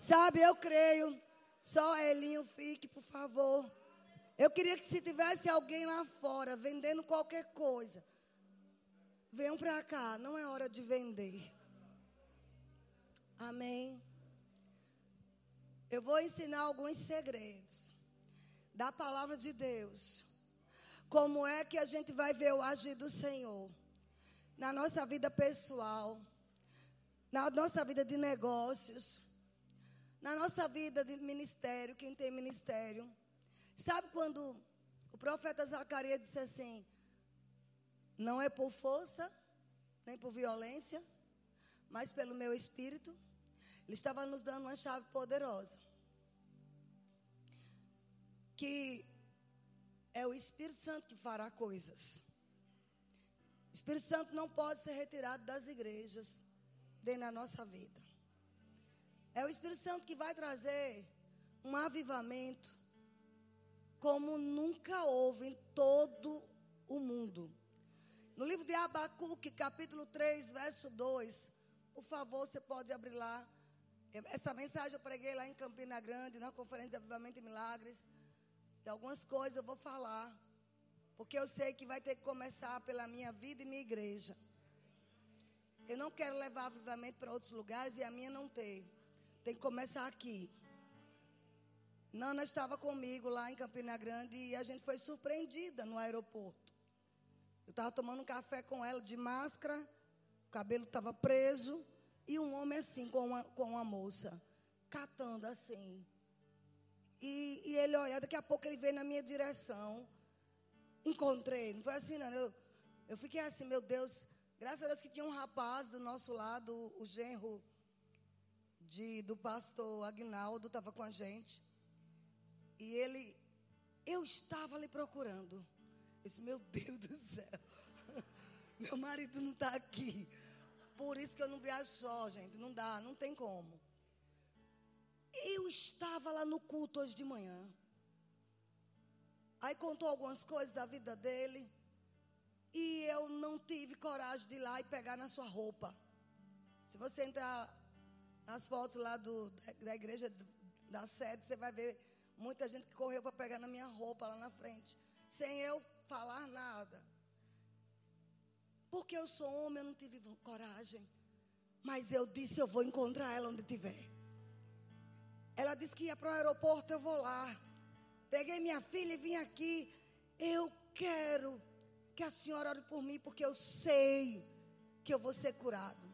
Sabe, eu creio. Só Elinho fique, por favor. Eu queria que se tivesse alguém lá fora vendendo qualquer coisa, venham para cá, não é hora de vender. Amém. Eu vou ensinar alguns segredos da palavra de Deus. Como é que a gente vai ver o agir do Senhor na nossa vida pessoal, na nossa vida de negócios, na nossa vida de ministério, quem tem ministério. Sabe quando o profeta Zacarias disse assim: Não é por força, nem por violência, mas pelo meu espírito. Ele estava nos dando uma chave poderosa. Que é o Espírito Santo que fará coisas. O Espírito Santo não pode ser retirado das igrejas, nem na nossa vida. É o Espírito Santo que vai trazer um avivamento como nunca houve em todo o mundo. No livro de Abacuque, capítulo 3, verso 2, por favor, você pode abrir lá. Essa mensagem eu preguei lá em Campina Grande, na Conferência de Avivamento e Milagres. E algumas coisas eu vou falar. Porque eu sei que vai ter que começar pela minha vida e minha igreja. Eu não quero levar avivamento para outros lugares e a minha não ter. Tem que começar aqui. Nana estava comigo lá em Campina Grande e a gente foi surpreendida no aeroporto. Eu estava tomando um café com ela de máscara, o cabelo estava preso e um homem assim com uma, com uma moça, catando assim. E, e ele olha, daqui a pouco ele veio na minha direção. Encontrei, não foi assim, não. Eu, eu fiquei assim, meu Deus, graças a Deus que tinha um rapaz do nosso lado, o genro de, do pastor Agnaldo estava com a gente. E ele, eu estava ali procurando. Eu disse, meu Deus do céu, meu marido não está aqui. Por isso que eu não viajo só, gente. Não dá, não tem como. Eu estava lá no culto hoje de manhã. Aí contou algumas coisas da vida dele. E eu não tive coragem de ir lá e pegar na sua roupa. Se você entrar nas fotos lá do, da igreja da sede, você vai ver muita gente que correu para pegar na minha roupa lá na frente, sem eu falar nada. Porque eu sou homem, eu não tive coragem. Mas eu disse: eu vou encontrar ela onde estiver. Ela disse que ia para o aeroporto, eu vou lá. Peguei minha filha e vim aqui. Eu quero que a senhora ore por mim, porque eu sei que eu vou ser curado.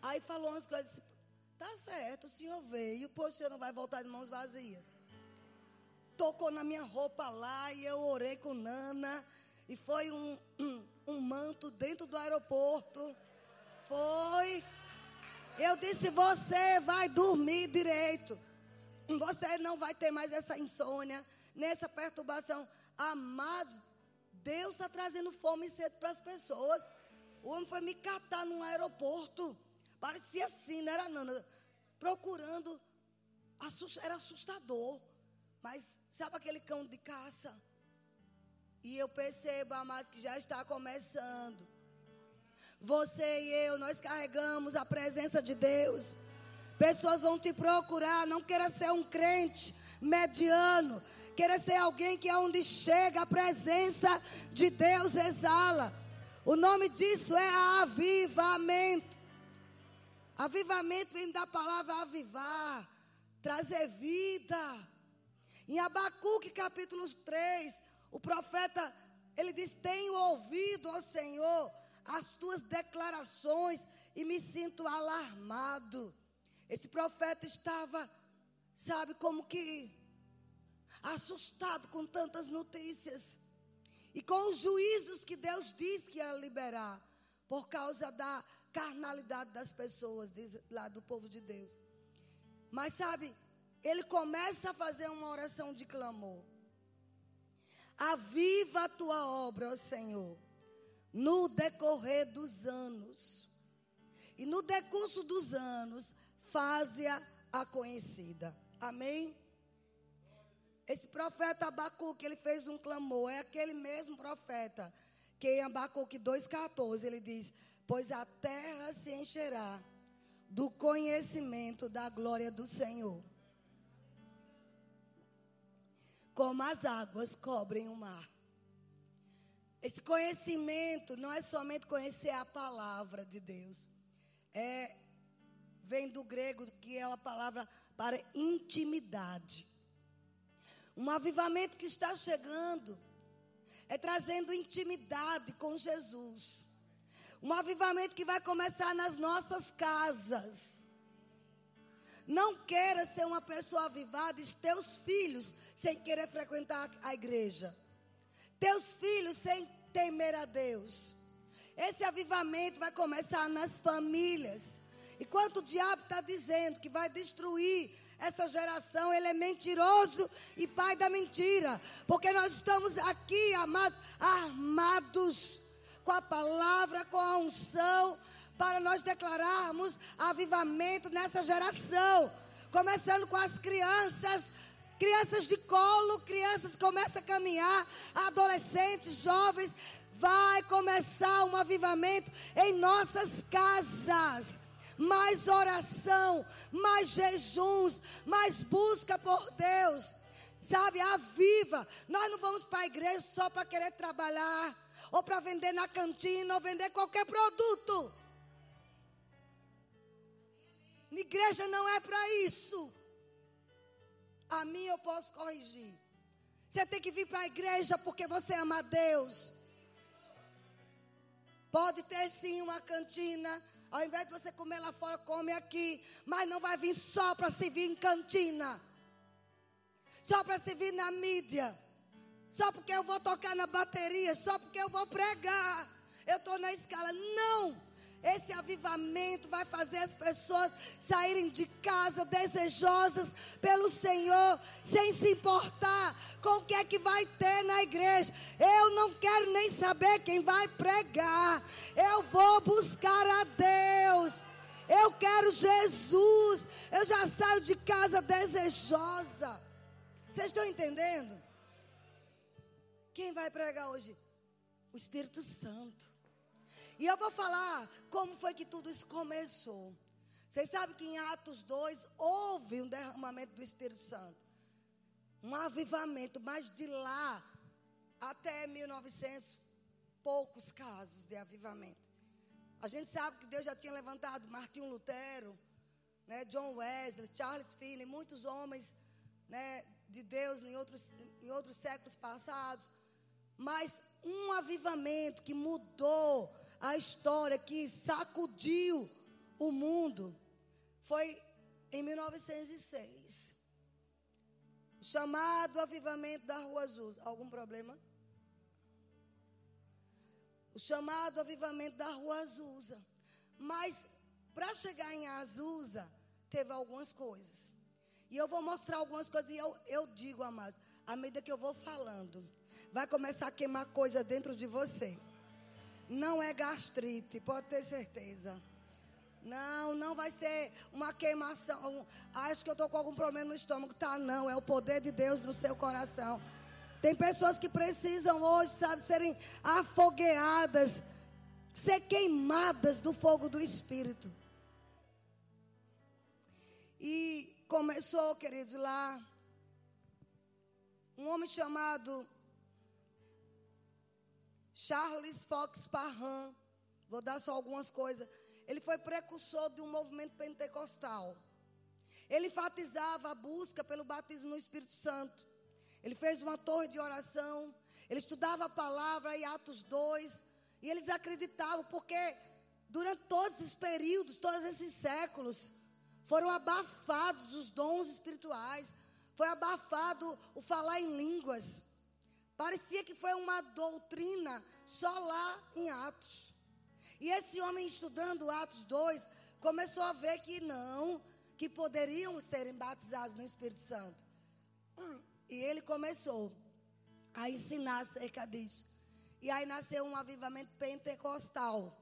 Aí falou umas coisas, disse, tá certo, o senhor veio, pois o senhor não vai voltar de mãos vazias. Tocou na minha roupa lá e eu orei com Nana. E foi um, um, manto dentro do aeroporto. Foi. Eu disse: Você vai dormir direito. Você não vai ter mais essa insônia, nessa perturbação. Amados, Deus está trazendo fome e sede para as pessoas. O homem foi me catar num aeroporto. Parecia assim, não era nada. Procurando. Era assustador. Mas sabe aquele cão de caça? E eu percebo, amados, que já está começando. Você e eu, nós carregamos a presença de Deus. Pessoas vão te procurar. Não queira ser um crente mediano. Queira ser alguém que é onde chega a presença de Deus exala. O nome disso é avivamento. Avivamento vem da palavra avivar, trazer vida. Em Abacuque capítulo 3, o profeta, ele diz: Tenho ouvido, ó Senhor, as tuas declarações e me sinto alarmado. Esse profeta estava, sabe, como que assustado com tantas notícias e com os juízos que Deus disse que ia liberar por causa da carnalidade das pessoas diz, lá do povo de Deus. Mas sabe, ele começa a fazer uma oração de clamor. Aviva a tua obra, ó Senhor, no decorrer dos anos. E no decurso dos anos, faze-a a conhecida. Amém? Esse profeta Abacuque, ele fez um clamor. É aquele mesmo profeta que em Abacuque 2,14 ele diz: Pois a terra se encherá do conhecimento da glória do Senhor. Como as águas cobrem o mar. Esse conhecimento não é somente conhecer a palavra de Deus. É vem do grego que é a palavra para intimidade. Um avivamento que está chegando é trazendo intimidade com Jesus. Um avivamento que vai começar nas nossas casas. Não queira ser uma pessoa avivada e teus filhos sem querer frequentar a igreja. Teus filhos sem temer a Deus. Esse avivamento vai começar nas famílias. Enquanto o diabo está dizendo que vai destruir essa geração, ele é mentiroso e pai da mentira. Porque nós estamos aqui, amados, armados com a palavra, com a unção, para nós declararmos avivamento nessa geração. Começando com as crianças, crianças de colo, crianças que começam a caminhar, adolescentes, jovens. Vai começar um avivamento em nossas casas mais oração, mais jejuns, mais busca por Deus. Sabe, aviva. Nós não vamos para a igreja só para querer trabalhar, ou para vender na cantina, ou vender qualquer produto. Igreja não é para isso. A mim eu posso corrigir. Você tem que vir para a igreja porque você ama a Deus. Pode ter sim uma cantina, ao invés de você comer lá fora, come aqui. Mas não vai vir só para servir em cantina. Só para servir na mídia. Só porque eu vou tocar na bateria. Só porque eu vou pregar. Eu estou na escala. Não. Esse avivamento vai fazer as pessoas saírem de casa desejosas pelo Senhor, sem se importar com o que é que vai ter na igreja. Eu não quero nem saber quem vai pregar. Eu vou buscar a Deus. Eu quero Jesus. Eu já saio de casa desejosa. Vocês estão entendendo? Quem vai pregar hoje? O Espírito Santo. E eu vou falar como foi que tudo isso começou. Vocês sabem que em Atos 2 houve um derramamento do Espírito Santo. Um avivamento, mas de lá até 1900, poucos casos de avivamento. A gente sabe que Deus já tinha levantado Martinho Lutero, né, John Wesley, Charles Finney, muitos homens né, de Deus em outros, em outros séculos passados. Mas um avivamento que mudou a história que sacudiu o mundo foi em 1906. O chamado avivamento da Rua Azusa. Algum problema? O chamado avivamento da Rua Azusa. Mas para chegar em Azusa, teve algumas coisas. E eu vou mostrar algumas coisas. E eu, eu digo, amados, à medida que eu vou falando, vai começar a queimar coisa dentro de você. Não é gastrite, pode ter certeza. Não, não vai ser uma queimação. Acho que eu estou com algum problema no estômago. Tá, não. É o poder de Deus no seu coração. Tem pessoas que precisam hoje, sabe, serem afogueadas, ser queimadas do fogo do Espírito. E começou, queridos, lá. Um homem chamado Charles Fox Parham, vou dar só algumas coisas. Ele foi precursor de um movimento pentecostal. Ele enfatizava a busca pelo batismo no Espírito Santo. Ele fez uma torre de oração. Ele estudava a palavra em Atos 2. E eles acreditavam, porque durante todos esses períodos, todos esses séculos, foram abafados os dons espirituais. Foi abafado o falar em línguas. Parecia que foi uma doutrina só lá em Atos. E esse homem estudando Atos 2, começou a ver que não, que poderiam serem batizados no Espírito Santo. E ele começou a ensinar acerca disso. E aí nasceu um avivamento pentecostal,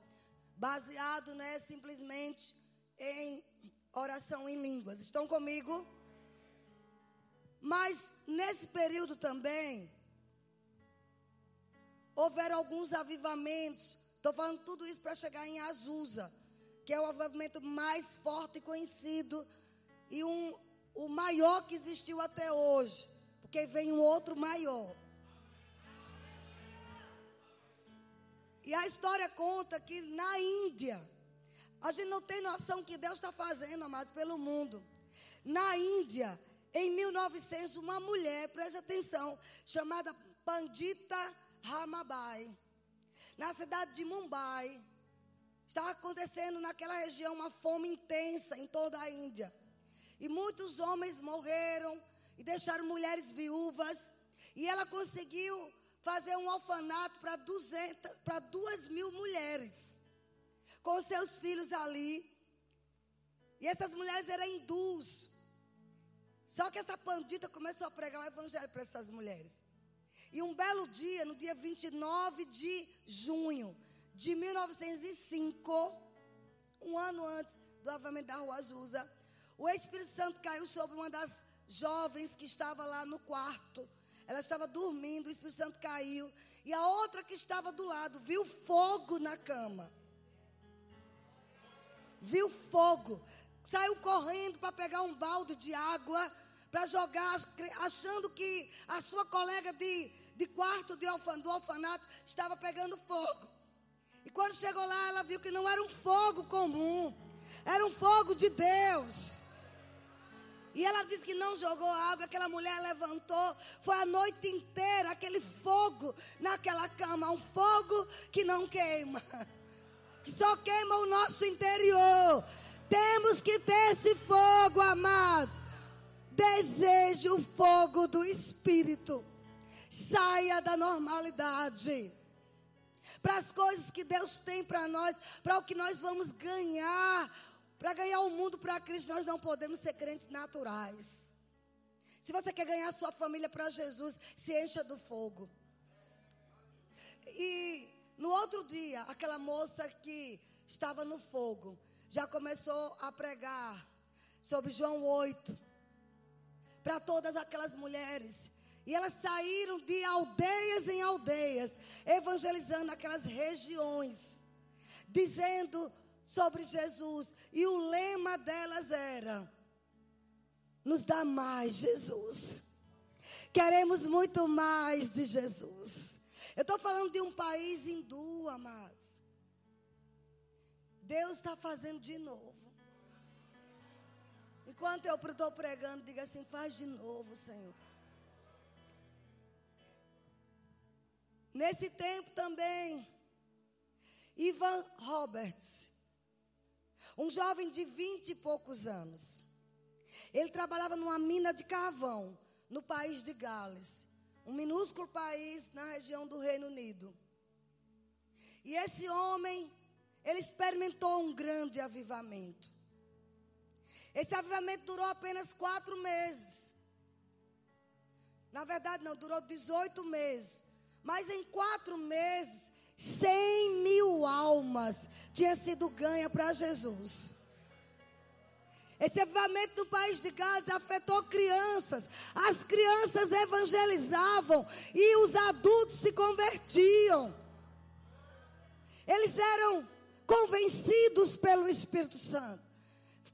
baseado né, simplesmente em oração em línguas. Estão comigo? Mas nesse período também, houveram alguns avivamentos. Estou falando tudo isso para chegar em Azusa. que é o avivamento mais forte e conhecido e um, o maior que existiu até hoje, porque vem um outro maior. E a história conta que na Índia, a gente não tem noção que Deus está fazendo, amados, pelo mundo. Na Índia, em 1900, uma mulher, preste atenção, chamada Pandita Ramabai, na cidade de Mumbai, estava acontecendo naquela região uma fome intensa em toda a Índia. E muitos homens morreram e deixaram mulheres viúvas. E ela conseguiu fazer um orfanato para duas mil mulheres com seus filhos ali. E essas mulheres eram hindus. Só que essa pandita começou a pregar o evangelho para essas mulheres. E um belo dia, no dia 29 de junho de 1905, um ano antes do avamento da Rua Azusa, o Espírito Santo caiu sobre uma das jovens que estava lá no quarto. Ela estava dormindo, o Espírito Santo caiu. E a outra que estava do lado viu fogo na cama viu fogo, saiu correndo para pegar um balde de água para jogar, achando que a sua colega de, de quarto de orfan, do orfanato estava pegando fogo. E quando chegou lá, ela viu que não era um fogo comum, era um fogo de Deus. E ela disse que não jogou água, aquela mulher levantou, foi a noite inteira aquele fogo naquela cama, um fogo que não queima que só queima o nosso interior. Temos que ter esse fogo, amados. Deseje o fogo do Espírito. Saia da normalidade. Para as coisas que Deus tem para nós, para o que nós vamos ganhar. Para ganhar o mundo para Cristo, nós não podemos ser crentes naturais. Se você quer ganhar sua família para Jesus, se encha do fogo. E no outro dia, aquela moça que estava no fogo já começou a pregar sobre João 8 para todas aquelas mulheres. E elas saíram de aldeias em aldeias, evangelizando aquelas regiões, dizendo sobre Jesus. E o lema delas era: nos dá mais Jesus. Queremos muito mais de Jesus. Eu estou falando de um país hindu, amados. Deus está fazendo de novo. Enquanto eu estou pregando, diga assim: faz de novo, Senhor. Nesse tempo também, Ivan Roberts, um jovem de vinte e poucos anos, ele trabalhava numa mina de carvão no país de Gales um minúsculo país na região do Reino Unido. E esse homem, ele experimentou um grande avivamento. Esse avivamento durou apenas quatro meses. Na verdade, não, durou 18 meses. Mas em quatro meses, 100 mil almas tinham sido ganhas para Jesus. Esse avivamento no país de Gaza afetou crianças. As crianças evangelizavam e os adultos se convertiam. Eles eram convencidos pelo Espírito Santo.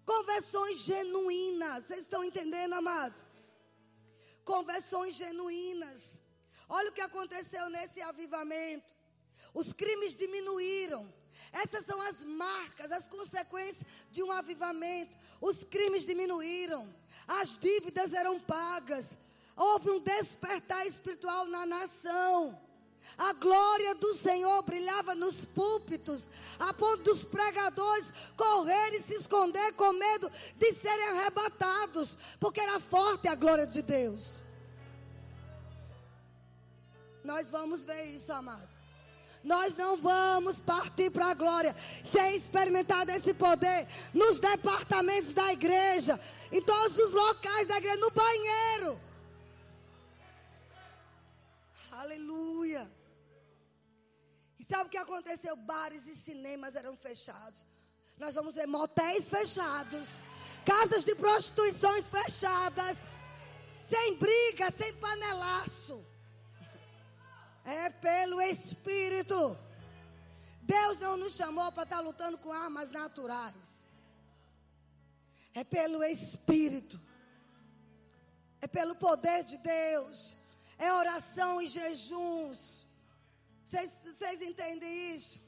Conversões genuínas. Vocês estão entendendo, amados? Conversões genuínas. Olha o que aconteceu nesse avivamento. Os crimes diminuíram. Essas são as marcas, as consequências de um avivamento. Os crimes diminuíram, as dívidas eram pagas, houve um despertar espiritual na nação. A glória do Senhor brilhava nos púlpitos, a ponto dos pregadores correrem e se esconder com medo de serem arrebatados, porque era forte a glória de Deus. Nós vamos ver isso, amados. Nós não vamos partir para a glória sem experimentar desse poder nos departamentos da igreja, em todos os locais da igreja, no banheiro. Aleluia. Sabe o que aconteceu? Bares e cinemas eram fechados. Nós vamos ver motéis fechados, casas de prostituições fechadas, sem briga, sem panelaço. É pelo Espírito. Deus não nos chamou para estar lutando com armas naturais. É pelo Espírito. É pelo poder de Deus. É oração e jejuns. Vocês entendem isso?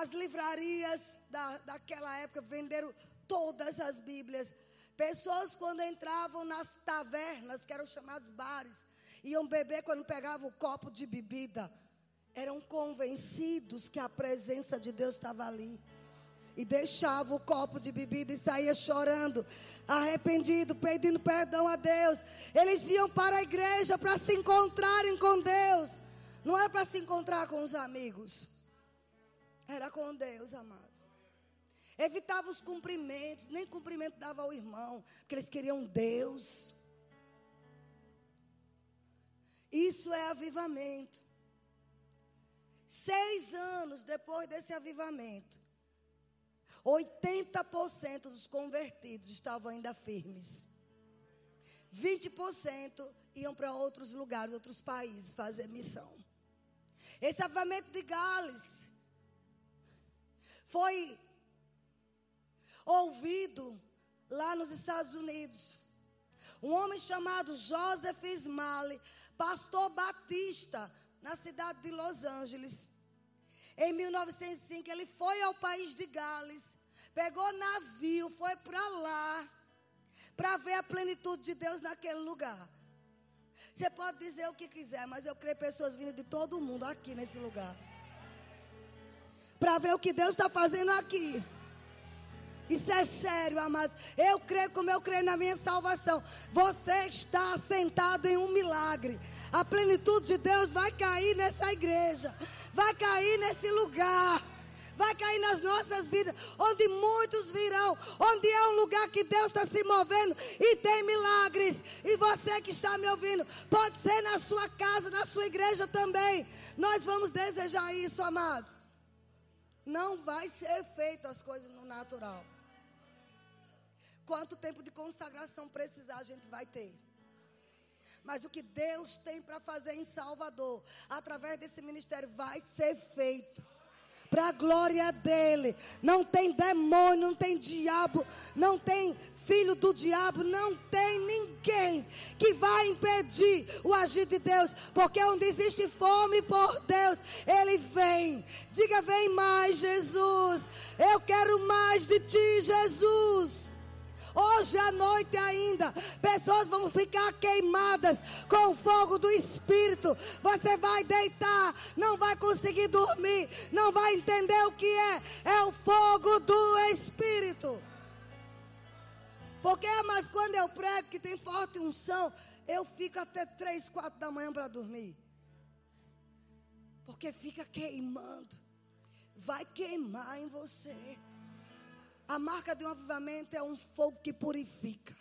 As livrarias da, daquela época venderam todas as Bíblias. Pessoas, quando entravam nas tavernas, que eram chamados bares, iam beber quando pegavam o copo de bebida eram convencidos que a presença de Deus estava ali. E deixava o copo de bebida e saía chorando, arrependido, pedindo perdão a Deus. Eles iam para a igreja para se encontrarem com Deus. Não era para se encontrar com os amigos. Era com Deus, amados. Evitava os cumprimentos, nem cumprimento dava ao irmão, porque eles queriam Deus. Isso é avivamento. Seis anos depois desse avivamento, 80% dos convertidos estavam ainda firmes. 20% iam para outros lugares, outros países fazer missão. Esse avivamento de Gales foi ouvido lá nos Estados Unidos. Um homem chamado Joseph Smalley, pastor batista, na cidade de Los Angeles. Em 1905, ele foi ao país de Gales, pegou navio, foi para lá, para ver a plenitude de Deus naquele lugar. Você pode dizer o que quiser, mas eu creio pessoas vindo de todo mundo aqui nesse lugar. Para ver o que Deus está fazendo aqui. Isso é sério, amados. Eu creio como eu creio na minha salvação. Você está sentado em um milagre. A plenitude de Deus vai cair nessa igreja, vai cair nesse lugar, vai cair nas nossas vidas, onde muitos virão, onde é um lugar que Deus está se movendo e tem milagres. E você que está me ouvindo, pode ser na sua casa, na sua igreja também. Nós vamos desejar isso, amados. Não vai ser feito as coisas no natural. Quanto tempo de consagração precisar a gente vai ter. Mas o que Deus tem para fazer em Salvador, através desse ministério, vai ser feito. Para a glória dele. Não tem demônio, não tem diabo, não tem filho do diabo, não tem ninguém que vai impedir o agir de Deus, porque onde existe fome por Deus, Ele vem. Diga: vem mais, Jesus. Eu quero mais de ti, Jesus. Hoje à noite ainda, pessoas vão ficar queimadas com o fogo do Espírito. Você vai deitar, não vai conseguir dormir, não vai entender o que é. É o fogo do Espírito. Porque, mas quando eu prego que tem forte unção, eu fico até três, quatro da manhã para dormir. Porque fica queimando. Vai queimar em você. A marca de um avivamento é um fogo que purifica,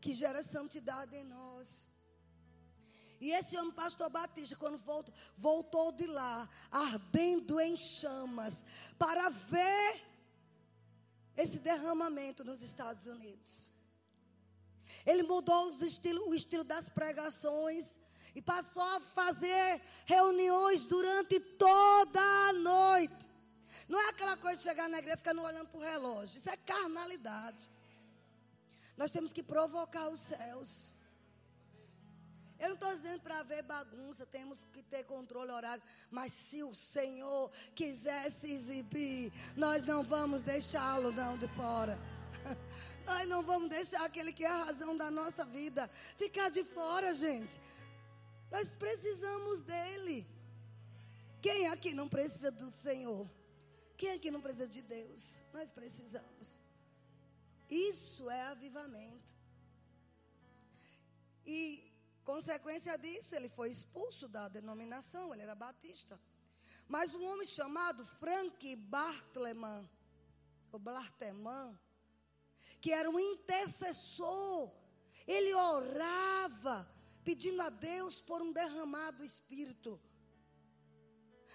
que gera santidade em nós. E esse homem, pastor Batista, quando voltou, voltou de lá, ardendo em chamas, para ver esse derramamento nos Estados Unidos. Ele mudou estilo, o estilo das pregações e passou a fazer reuniões durante toda a noite. Não é aquela coisa de chegar na igreja e ficar olhando para o relógio. Isso é carnalidade. Nós temos que provocar os céus. Eu não estou dizendo para ver bagunça, temos que ter controle horário. Mas se o Senhor quiser se exibir, nós não vamos deixá-lo não de fora. Nós não vamos deixar aquele que é a razão da nossa vida ficar de fora, gente. Nós precisamos dele. Quem aqui não precisa do Senhor? Quem aqui não precisa de Deus? Nós precisamos. Isso é avivamento. E, consequência disso, ele foi expulso da denominação, ele era batista. Mas um homem chamado Frank Bartleman, o Barteman, que era um intercessor, ele orava, pedindo a Deus por um derramado espírito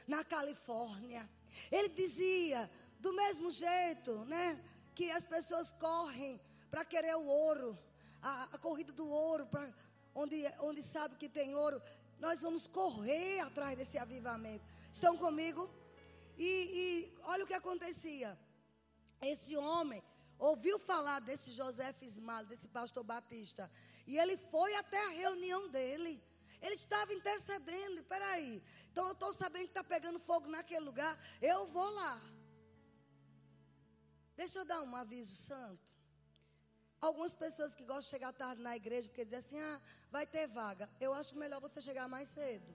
na Califórnia. Ele dizia, do mesmo jeito, né, que as pessoas correm para querer o ouro, a, a corrida do ouro, para onde, onde sabe que tem ouro, nós vamos correr atrás desse avivamento. Estão comigo? E, e olha o que acontecia. Esse homem ouviu falar desse José Fismal, desse pastor Batista. E ele foi até a reunião dele. Ele estava intercedendo. Peraí. Então eu estou sabendo que está pegando fogo naquele lugar. Eu vou lá. Deixa eu dar um aviso santo. Algumas pessoas que gostam de chegar tarde na igreja porque dizem assim: ah, vai ter vaga. Eu acho melhor você chegar mais cedo.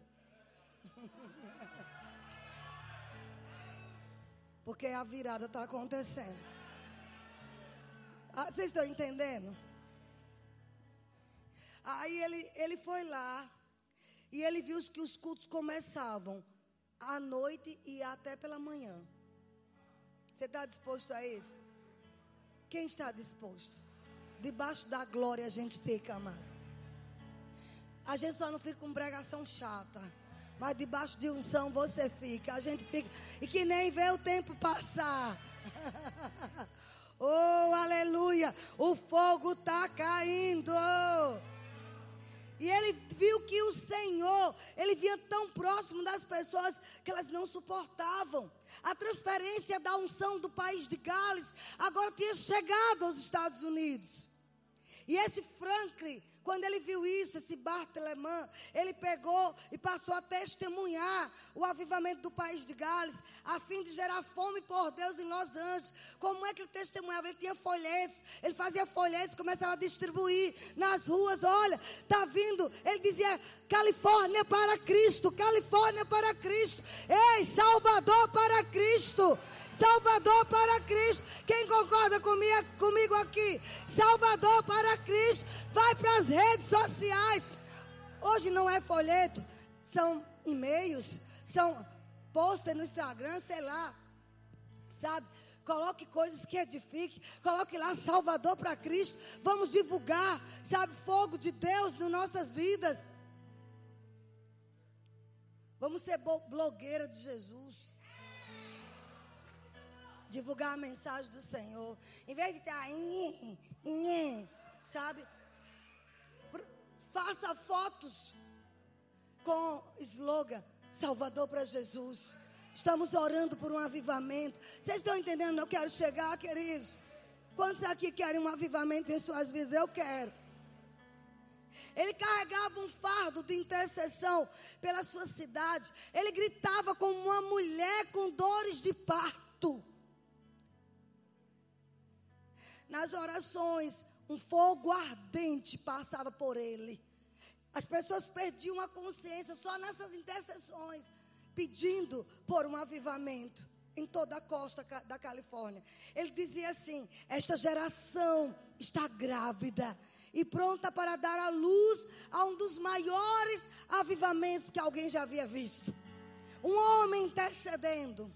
porque a virada está acontecendo. Ah, vocês estão entendendo? Aí ele, ele foi lá e ele viu que os cultos começavam à noite e até pela manhã. Você está disposto a isso? Quem está disposto? Debaixo da glória a gente fica, amado. A gente só não fica com pregação chata. Mas debaixo de unção você fica. A gente fica. E que nem vê o tempo passar. oh, aleluia. O fogo está caindo. E ele viu que o Senhor, ele vinha tão próximo das pessoas que elas não suportavam. A transferência da unção do país de Gales agora tinha chegado aos Estados Unidos. E esse Franklin, quando ele viu isso, esse Bartelemã, ele pegou e passou a testemunhar o avivamento do país de Gales, a fim de gerar fome por Deus em Los Angeles. Como é que ele testemunhava? Ele tinha folhetos, ele fazia folhetos, começava a distribuir nas ruas. Olha, está vindo. Ele dizia: Califórnia para Cristo, Califórnia para Cristo. Ei, Salvador para Cristo. Salvador para Cristo. Quem concorda comigo, aqui? Salvador para Cristo. Vai para as redes sociais. Hoje não é folheto, são e-mails, são posts no Instagram, sei lá. Sabe? Coloque coisas que edifiquem. Coloque lá Salvador para Cristo. Vamos divulgar, sabe, fogo de Deus nas nossas vidas. Vamos ser blogueira de Jesus divulgar a mensagem do Senhor. Em vez de estar, nhe, nhe, sabe? Faça fotos com slogan Salvador para Jesus. Estamos orando por um avivamento. Vocês estão entendendo? Eu quero chegar, queridos. Quantos aqui querem um avivamento em suas vidas? Eu quero. Ele carregava um fardo de intercessão pela sua cidade. Ele gritava como uma mulher com dores de parto nas orações, um fogo ardente passava por ele. As pessoas perdiam a consciência só nessas intercessões, pedindo por um avivamento em toda a costa da Califórnia. Ele dizia assim: Esta geração está grávida e pronta para dar à luz a um dos maiores avivamentos que alguém já havia visto. Um homem intercedendo.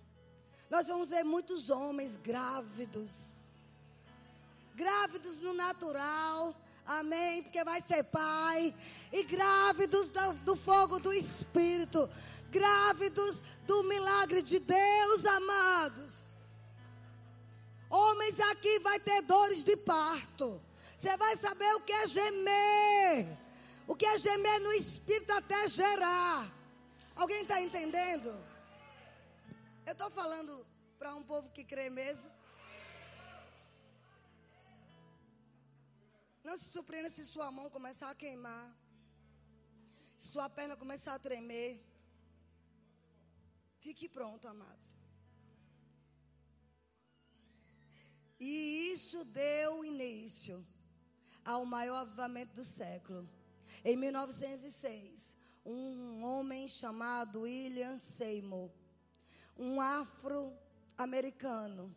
Nós vamos ver muitos homens grávidos grávidos no natural, amém, porque vai ser pai, e grávidos do, do fogo do Espírito, grávidos do milagre de Deus, amados. Homens aqui vai ter dores de parto. Você vai saber o que é gemer. O que é gemer no espírito até gerar. Alguém está entendendo? Eu estou falando para um povo que crê mesmo. Não se surpreenda se sua mão começar a queimar. Se sua perna começar a tremer. Fique pronto, amados. E isso deu início ao maior avivamento do século. Em 1906, um homem chamado William Seymour, um afro-americano,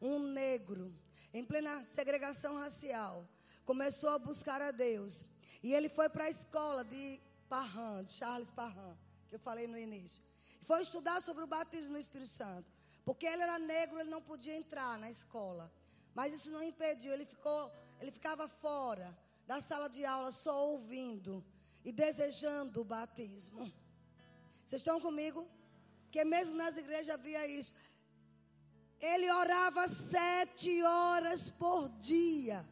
um negro, em plena segregação racial, começou a buscar a Deus. E ele foi para a escola de Parran, de Charles Parran, que eu falei no início. Foi estudar sobre o batismo no Espírito Santo. Porque ele era negro, ele não podia entrar na escola. Mas isso não impediu, ele ficou, ele ficava fora da sala de aula só ouvindo e desejando o batismo. Vocês estão comigo? Porque mesmo nas igrejas havia isso. Ele orava sete horas por dia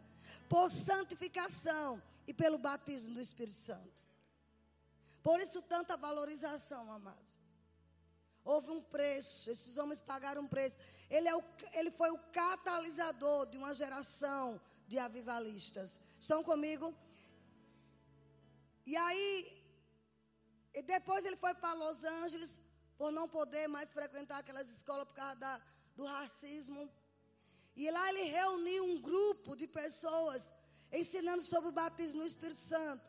por santificação e pelo batismo do Espírito Santo. Por isso tanta valorização, amados. Houve um preço, esses homens pagaram um preço. Ele, é o, ele foi o catalisador de uma geração de avivalistas. Estão comigo? E aí, e depois ele foi para Los Angeles, por não poder mais frequentar aquelas escolas por causa da, do racismo. E lá ele reuniu um grupo de pessoas ensinando sobre o batismo no Espírito Santo.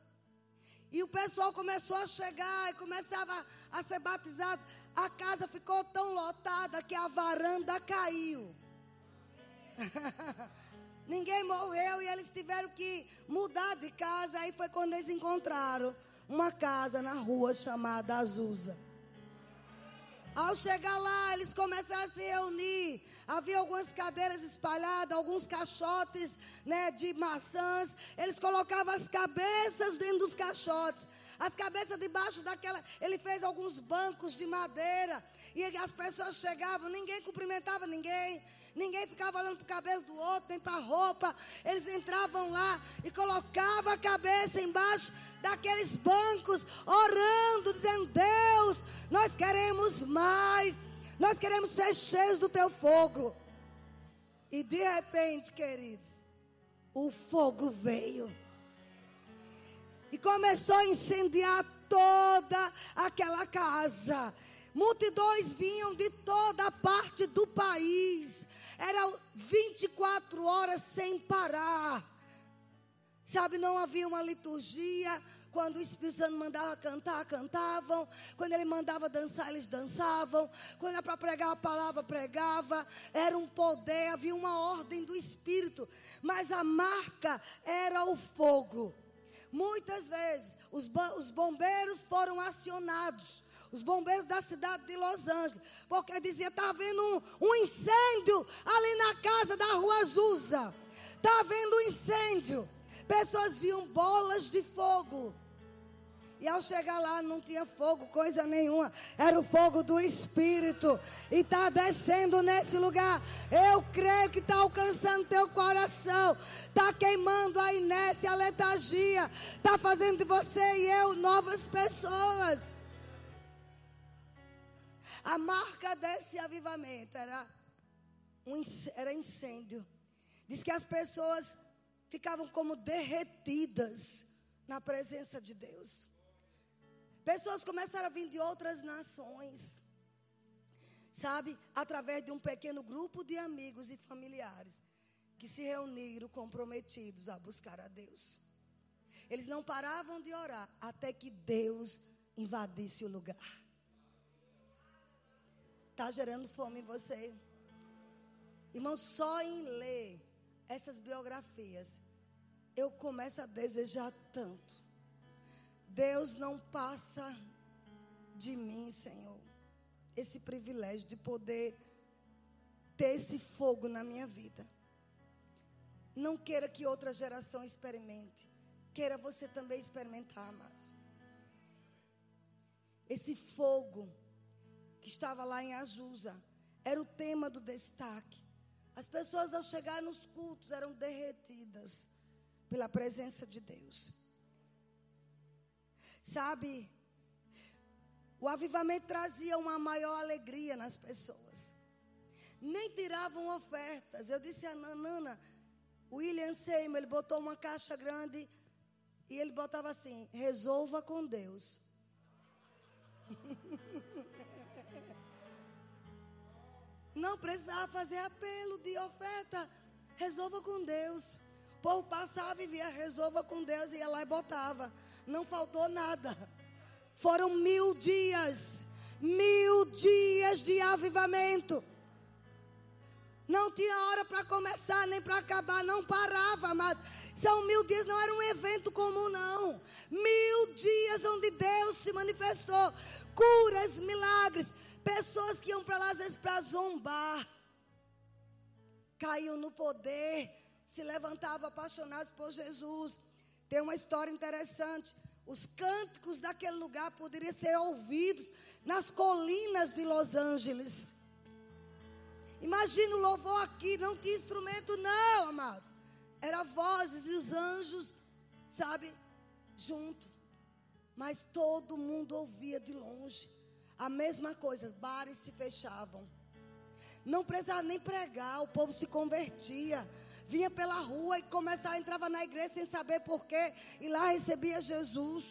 E o pessoal começou a chegar e começava a ser batizado. A casa ficou tão lotada que a varanda caiu. Ninguém morreu e eles tiveram que mudar de casa. Aí foi quando eles encontraram uma casa na rua chamada Azusa. Ao chegar lá, eles começaram a se reunir. Havia algumas cadeiras espalhadas, alguns caixotes né, de maçãs. Eles colocavam as cabeças dentro dos caixotes. As cabeças debaixo daquela. Ele fez alguns bancos de madeira. E as pessoas chegavam, ninguém cumprimentava ninguém. Ninguém ficava olhando para o cabelo do outro, nem para a roupa. Eles entravam lá e colocavam a cabeça embaixo daqueles bancos, orando, dizendo: Deus, nós queremos mais. Nós queremos ser cheios do teu fogo. E de repente, queridos, o fogo veio e começou a incendiar toda aquela casa. Multidões vinham de toda parte do país. Era 24 horas sem parar. Sabe, não havia uma liturgia. Quando o Espírito Santo mandava cantar, cantavam. Quando ele mandava dançar, eles dançavam. Quando era para pregar a palavra, pregava. Era um poder, havia uma ordem do Espírito. Mas a marca era o fogo. Muitas vezes os, os bombeiros foram acionados. Os bombeiros da cidade de Los Angeles. Porque dizia: está havendo um, um, incêndio ali na casa da rua Azusa. Está havendo um incêndio. Pessoas viam bolas de fogo. E ao chegar lá não tinha fogo, coisa nenhuma. Era o fogo do Espírito. E está descendo nesse lugar. Eu creio que está alcançando teu coração. Está queimando a inércia, a letargia. Está fazendo de você e eu novas pessoas. A marca desse avivamento era, um, era incêndio. Diz que as pessoas ficavam como derretidas na presença de Deus. Pessoas começaram a vir de outras nações. Sabe? Através de um pequeno grupo de amigos e familiares que se reuniram comprometidos a buscar a Deus. Eles não paravam de orar até que Deus invadisse o lugar. Está gerando fome em você. Irmão, só em ler essas biografias, eu começo a desejar tanto Deus não passa de mim, Senhor, esse privilégio de poder ter esse fogo na minha vida. Não queira que outra geração experimente. Queira você também experimentar, amados. Esse fogo que estava lá em Azusa era o tema do destaque. As pessoas ao chegar nos cultos eram derretidas pela presença de Deus. Sabe? O avivamento trazia uma maior alegria nas pessoas. Nem tiravam ofertas. Eu disse a Nanana, William Seymour, ele botou uma caixa grande e ele botava assim: resolva com Deus. Não precisava fazer apelo de oferta. Resolva com Deus. O povo passava e via, resolva com Deus, ia lá e botava não faltou nada. Foram mil dias, mil dias de avivamento. Não tinha hora para começar nem para acabar, não parava, mas são mil dias, não era um evento comum, não. Mil dias onde Deus se manifestou, curas, milagres, pessoas que iam para lá às vezes para zombar, caiu no poder, se levantavam apaixonados por Jesus. Tem uma história interessante. Os cânticos daquele lugar poderiam ser ouvidos nas colinas de Los Angeles. Imagina o louvor aqui, não tinha instrumento, não, amados. Era vozes e os anjos, sabe, junto. Mas todo mundo ouvia de longe. A mesma coisa, bares se fechavam. Não precisava nem pregar, o povo se convertia. Vinha pela rua e começava, entrava na igreja sem saber porquê. E lá recebia Jesus.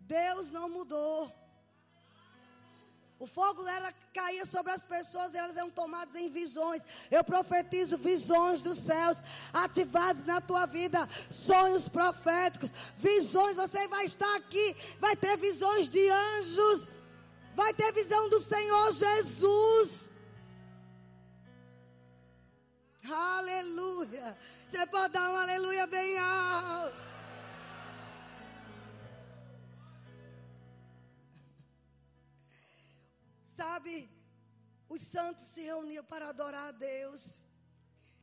Deus não mudou. O fogo era, caía sobre as pessoas, elas eram tomadas em visões. Eu profetizo visões dos céus ativadas na tua vida, sonhos proféticos, visões. Você vai estar aqui, vai ter visões de anjos, vai ter visão do Senhor Jesus. Aleluia. Você pode dar um aleluia bem alto. Sabe, os santos se reuniam para adorar a Deus.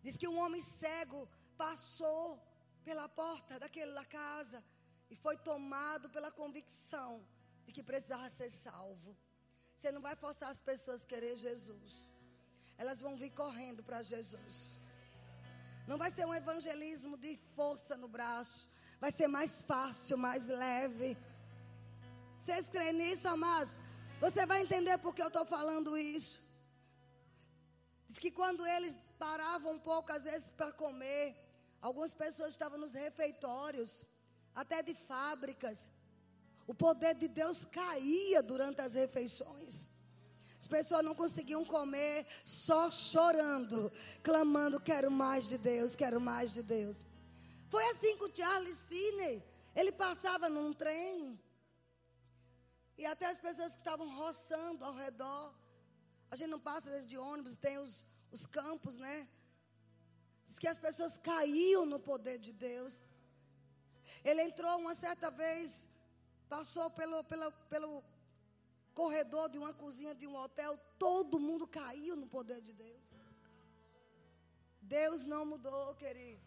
Diz que um homem cego passou pela porta daquela casa e foi tomado pela convicção de que precisava ser salvo. Você não vai forçar as pessoas a querer Jesus. Elas vão vir correndo para Jesus. Não vai ser um evangelismo de força no braço. Vai ser mais fácil, mais leve. Vocês creem nisso, amados? Você vai entender por que eu estou falando isso. Diz que quando eles paravam um pouco, às vezes, para comer, algumas pessoas estavam nos refeitórios, até de fábricas. O poder de Deus caía durante as refeições. As pessoas não conseguiam comer, só chorando, clamando: quero mais de Deus, quero mais de Deus. Foi assim com Charles Finney. Ele passava num trem e até as pessoas que estavam roçando ao redor. A gente não passa de ônibus, tem os, os campos, né? Diz que as pessoas caíam no poder de Deus. Ele entrou uma certa vez, passou pelo, pelo, pelo corredor de uma cozinha de um hotel, todo mundo caiu no poder de Deus. Deus não mudou, querido.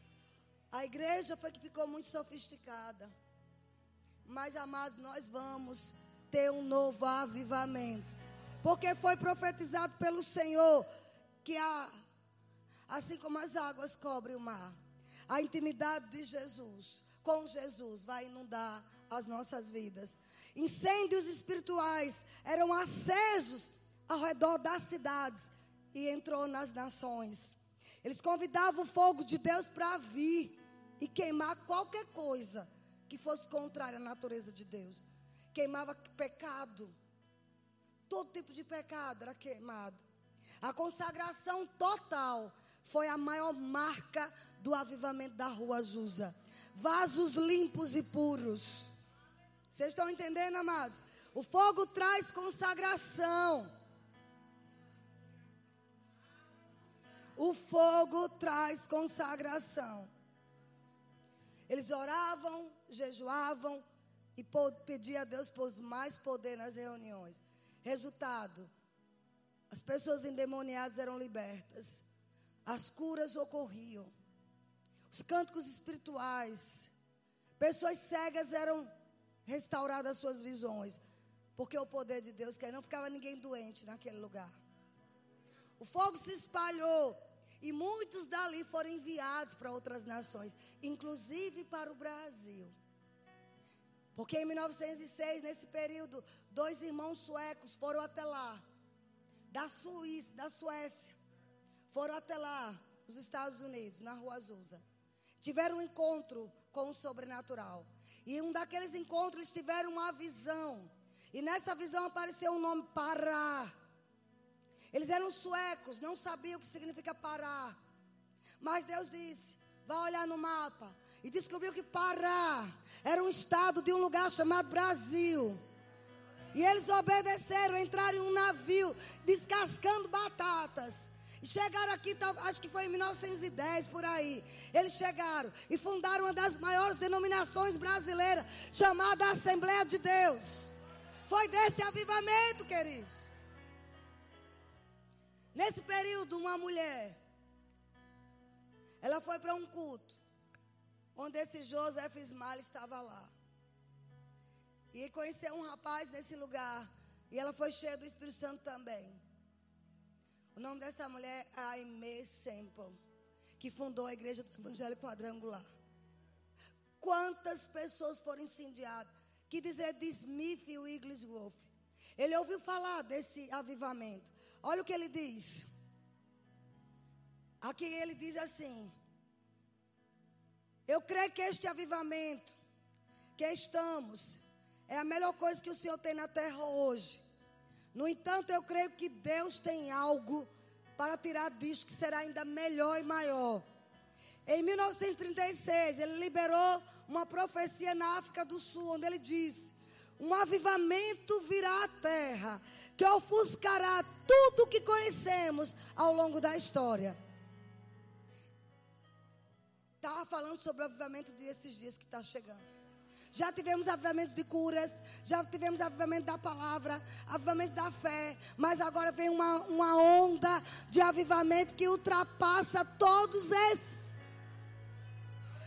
A igreja foi que ficou muito sofisticada. Mas, amados, nós vamos ter um novo avivamento. Porque foi profetizado pelo Senhor que a, assim como as águas cobrem o mar, a intimidade de Jesus com Jesus vai inundar as nossas vidas. Incêndios espirituais eram acesos ao redor das cidades e entrou nas nações. Eles convidavam o fogo de Deus para vir e queimar qualquer coisa que fosse contrária à natureza de Deus queimava pecado. Todo tipo de pecado era queimado. A consagração total foi a maior marca do avivamento da rua Azusa. Vasos limpos e puros. Vocês estão entendendo, amados? O fogo traz consagração. O fogo traz consagração. Eles oravam, jejuavam, e pedir a Deus por mais poder nas reuniões. Resultado: as pessoas endemoniadas eram libertas, as curas ocorriam, os cânticos espirituais, pessoas cegas eram restauradas suas visões, porque o poder de Deus que não ficava ninguém doente naquele lugar. O fogo se espalhou e muitos dali foram enviados para outras nações, inclusive para o Brasil. Porque em 1906, nesse período, dois irmãos suecos foram até lá, da Suíça, da Suécia, foram até lá, os Estados Unidos, na Rua Azusa. Tiveram um encontro com o sobrenatural. E um daqueles encontros eles tiveram uma visão. E nessa visão apareceu um nome Pará. Eles eram suecos, não sabiam o que significa parar. Mas Deus disse: vá olhar no mapa e descobriu que Pará era um estado de um lugar chamado Brasil. E eles obedeceram, entraram em um navio descascando batatas. Chegaram aqui, acho que foi em 1910 por aí. Eles chegaram e fundaram uma das maiores denominações brasileiras, chamada Assembleia de Deus. Foi desse avivamento, queridos. Nesse período, uma mulher, ela foi para um culto onde esse Joseph Smiley estava lá. E conheceu um rapaz nesse lugar. E ela foi cheia do Espírito Santo também. O nome dessa mulher é Aimee Semple, que fundou a igreja do Evangelho Quadrangular. quantas pessoas foram incendiadas. Que dizer de Smith e Wigglesworth. Ele ouviu falar desse avivamento. Olha o que ele diz. Aqui ele diz assim: Eu creio que este avivamento que estamos é a melhor coisa que o Senhor tem na terra hoje. No entanto, eu creio que Deus tem algo para tirar disto que será ainda melhor e maior. Em 1936, ele liberou uma profecia na África do Sul, onde ele diz: Um avivamento virá à terra, que ofuscará tudo o que conhecemos ao longo da história. Estava falando sobre o avivamento desses dias que está chegando. Já tivemos avivamentos de curas, já tivemos avivamento da palavra, avivamento da fé, mas agora vem uma, uma onda de avivamento que ultrapassa todos esses.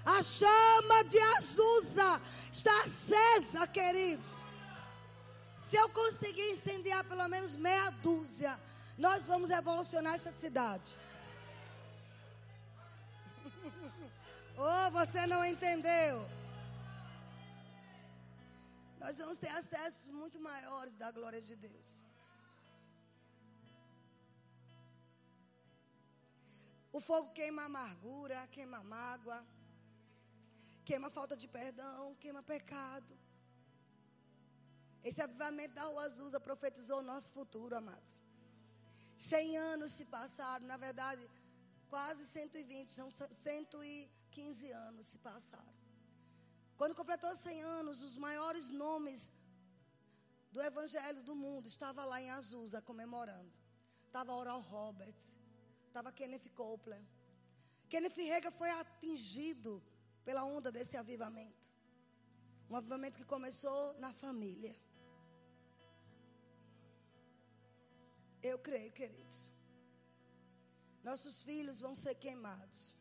A chama de Azusa está acesa, queridos. Se eu conseguir incendiar pelo menos meia dúzia, nós vamos revolucionar essa cidade. oh, você não entendeu? Nós vamos ter acessos muito maiores da glória de Deus. O fogo queima amargura, queima mágoa, queima falta de perdão, queima pecado. Esse avivamento da Rua Azusa profetizou o nosso futuro, amados. Cem anos se passaram, na verdade, quase 120, são 115 anos se passaram. Quando completou 100 anos, os maiores nomes do evangelho do mundo estavam lá em Azusa comemorando. Estava Oral Roberts, estava Kenneth Copeland. Kenneth Rega foi atingido pela onda desse avivamento. Um avivamento que começou na família. Eu creio, queridos. Nossos filhos vão ser queimados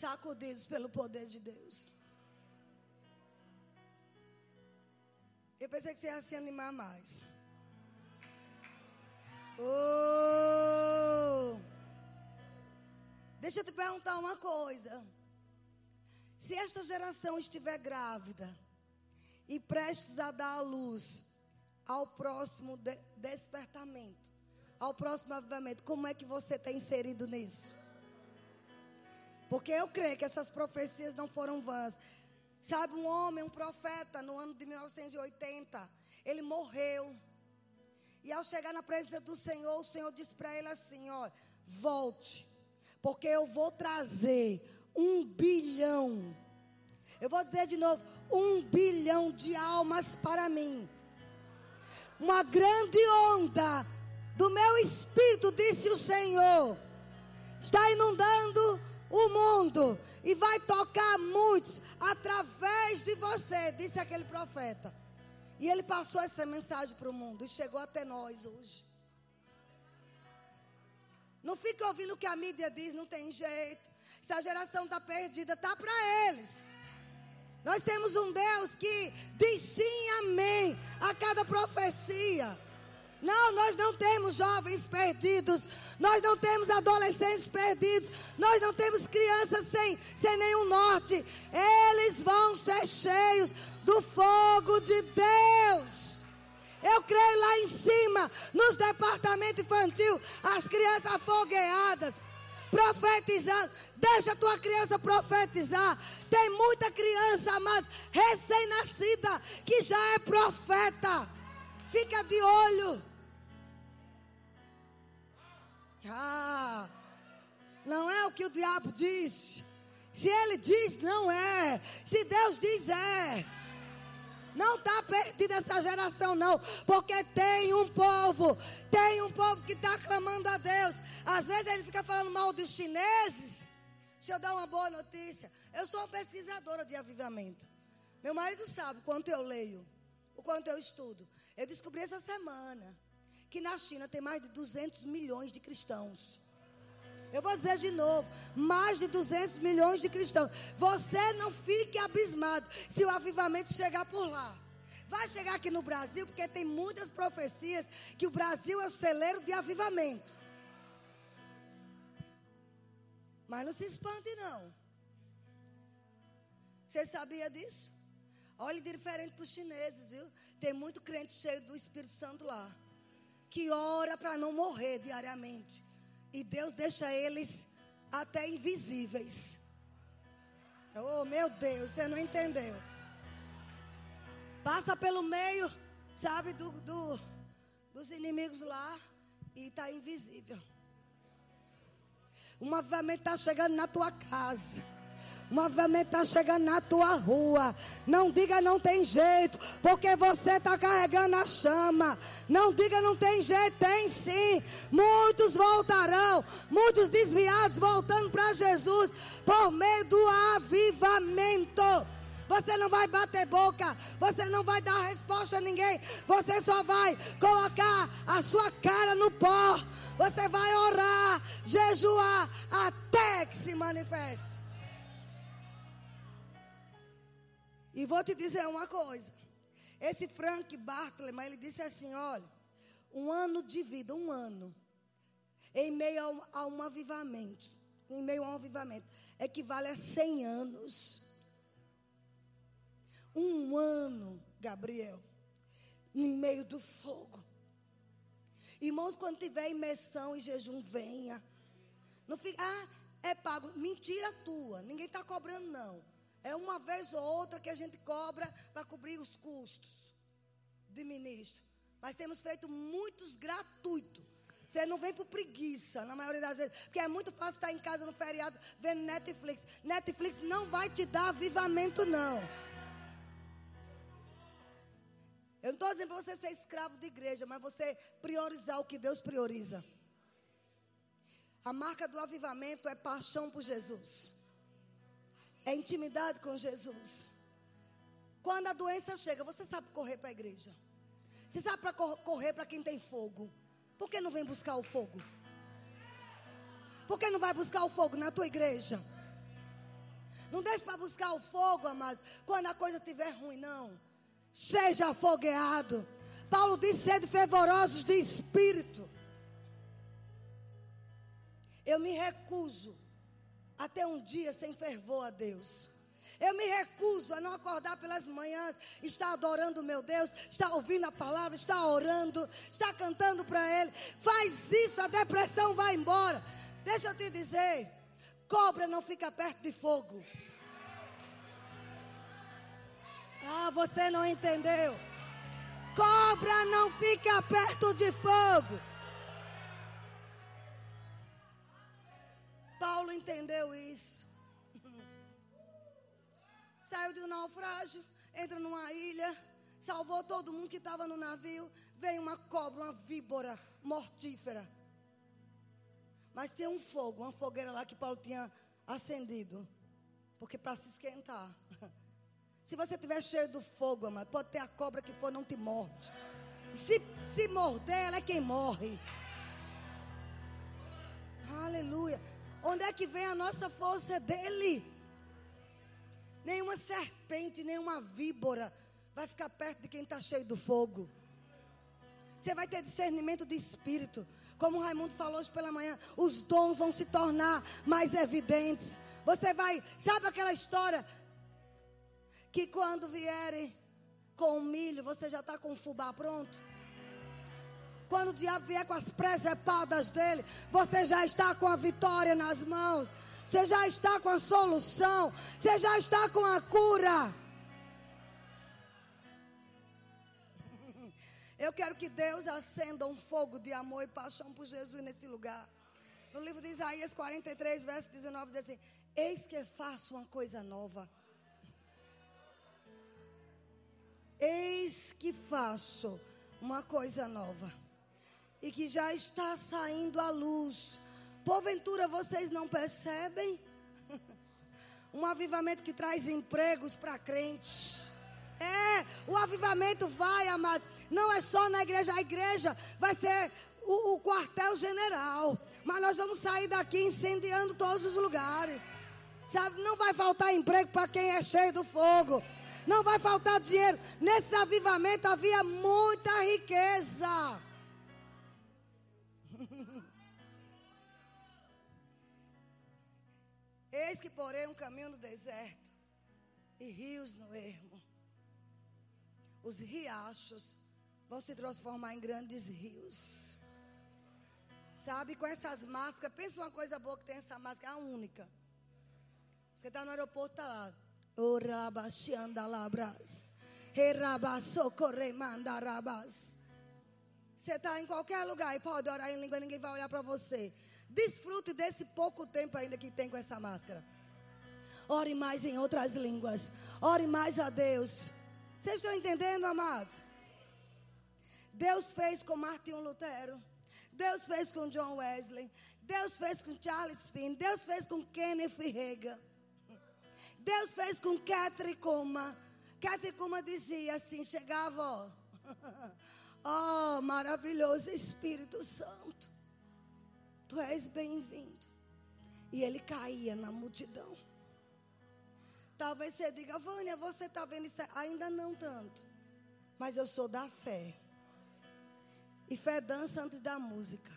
sacudidos pelo poder de Deus. Eu pensei que você ia se animar mais. Oh! Deixa eu te perguntar uma coisa. Se esta geração estiver grávida e prestes a dar a luz ao próximo de despertamento, ao próximo avivamento, como é que você está inserido nisso? Porque eu creio que essas profecias não foram vãs. Sabe, um homem, um profeta, no ano de 1980, ele morreu. E ao chegar na presença do Senhor, o Senhor disse para ele assim: ó, volte, porque eu vou trazer um bilhão. Eu vou dizer de novo: um bilhão de almas para mim. Uma grande onda do meu espírito, disse o Senhor, está inundando o mundo e vai tocar muitos através de você, disse aquele profeta. E ele passou essa mensagem para o mundo e chegou até nós hoje. Não fica ouvindo o que a mídia diz, não tem jeito. Se a geração está perdida, tá para eles. Nós temos um Deus que diz sim, amém a cada profecia. Não, nós não temos jovens perdidos. Nós não temos adolescentes perdidos. Nós não temos crianças sem, sem nenhum norte. Eles vão ser cheios do fogo de Deus. Eu creio lá em cima, nos departamentos infantil, as crianças afogueadas, profetizando. Deixa tua criança profetizar. Tem muita criança, mas recém-nascida, que já é profeta. Fica de olho. Ah, não é o que o diabo diz. Se ele diz, não é. Se Deus diz, é. Não está perdida essa geração, não. Porque tem um povo, tem um povo que está clamando a Deus. Às vezes ele fica falando mal dos chineses. Deixa eu dar uma boa notícia. Eu sou uma pesquisadora de avivamento. Meu marido sabe o quanto eu leio, o quanto eu estudo. Eu descobri essa semana que na China tem mais de 200 milhões de cristãos. Eu vou dizer de novo, mais de 200 milhões de cristãos. Você não fique abismado se o avivamento chegar por lá. Vai chegar aqui no Brasil, porque tem muitas profecias que o Brasil é o celeiro de avivamento. Mas não se espante, não. Você sabia disso? Olhe diferente para os chineses, viu? Tem muito crente cheio do Espírito Santo lá. Que ora para não morrer diariamente. E Deus deixa eles até invisíveis. Oh, meu Deus, você não entendeu. Passa pelo meio, sabe, do, do dos inimigos lá e está invisível. Um avivamento está chegando na tua casa. Um avivamento está chegando na tua rua. Não diga não tem jeito, porque você está carregando a chama. Não diga não tem jeito, tem sim. Muitos voltarão, muitos desviados voltando para Jesus por meio do avivamento. Você não vai bater boca, você não vai dar resposta a ninguém, você só vai colocar a sua cara no pó. Você vai orar, jejuar até que se manifeste. E vou te dizer uma coisa. Esse Frank Bartlett, ele disse assim: olha, um ano de vida, um ano, em meio a um, avivamento, em meio a um avivamento, equivale a 100 anos. Um ano, Gabriel, em meio do fogo. Irmãos, quando tiver imersão e jejum, venha. Não fica, ah, é pago. Mentira tua, ninguém está cobrando, não. É uma vez ou outra que a gente cobra para cobrir os custos de ministro. Mas temos feito muitos gratuitos. Você não vem por preguiça, na maioria das vezes. Porque é muito fácil estar em casa no feriado vendo Netflix. Netflix não vai te dar avivamento, não. Eu não estou dizendo para você ser escravo de igreja, mas você priorizar o que Deus prioriza. A marca do avivamento é paixão por Jesus é intimidade com Jesus. Quando a doença chega, você sabe correr para a igreja. Você sabe para correr para quem tem fogo. Por que não vem buscar o fogo? Por que não vai buscar o fogo na tua igreja? Não deixe para buscar o fogo, amados, quando a coisa estiver ruim, não. Seja afogueado. Paulo diz: sede fervorosos de espírito. Eu me recuso até um dia sem fervor a Deus. Eu me recuso a não acordar pelas manhãs, estar adorando meu Deus, estar ouvindo a palavra, estar orando, estar cantando para Ele. Faz isso, a depressão vai embora. Deixa eu te dizer: cobra não fica perto de fogo. Ah, você não entendeu. Cobra não fica perto de fogo. Paulo entendeu isso. Saiu de um naufrágio, entra numa ilha, salvou todo mundo que estava no navio. Veio uma cobra, uma víbora mortífera. Mas tinha um fogo, uma fogueira lá que Paulo tinha acendido. Porque para se esquentar. Se você estiver cheio do fogo, amado, pode ter a cobra que for, não te morde. Se, se morder, ela é quem morre. Aleluia. Onde é que vem a nossa força? É dele. Nenhuma serpente, nenhuma víbora vai ficar perto de quem está cheio do fogo. Você vai ter discernimento de espírito. Como o Raimundo falou hoje pela manhã, os dons vão se tornar mais evidentes. Você vai, sabe aquela história que quando vierem com o milho, você já está com o fubá pronto? Quando o diabo vier com as presepadas dele, você já está com a vitória nas mãos. Você já está com a solução. Você já está com a cura. Eu quero que Deus acenda um fogo de amor e paixão por Jesus nesse lugar. No livro de Isaías 43, verso 19, diz assim: Eis que faço uma coisa nova. Eis que faço uma coisa nova e que já está saindo à luz. Porventura vocês não percebem? um avivamento que traz empregos para crentes. É, o avivamento vai, amados. Não é só na igreja, a igreja vai ser o, o quartel-general. Mas nós vamos sair daqui incendiando todos os lugares. Sabe, não vai faltar emprego para quem é cheio do fogo. Não vai faltar dinheiro. Nesse avivamento havia muita riqueza. Eis que porém um caminho no deserto. e rios no ermo. Os riachos vão se transformar em grandes rios. Sabe, com essas máscaras, pensa uma coisa boa que tem essa máscara, a única. Você está no aeroporto, está lá. Orabaxiandalabras. Você está em qualquer lugar e pode orar em língua, ninguém vai olhar para você. Desfrute desse pouco tempo ainda que tem com essa máscara. Ore mais em outras línguas. Ore mais a Deus. Vocês estão entendendo, amados? Deus fez com Martinho Lutero. Deus fez com John Wesley. Deus fez com Charles Finn. Deus fez com Kenneth Reagan. Deus fez com Catherine Kuma. Catherine Kuma dizia assim: chegava, ó, oh, maravilhoso Espírito Santo, tu és bem-vindo. E ele caía na multidão. Talvez você diga, Vânia, você está vendo isso? Ainda não tanto. Mas eu sou da fé. E fé dança antes da música.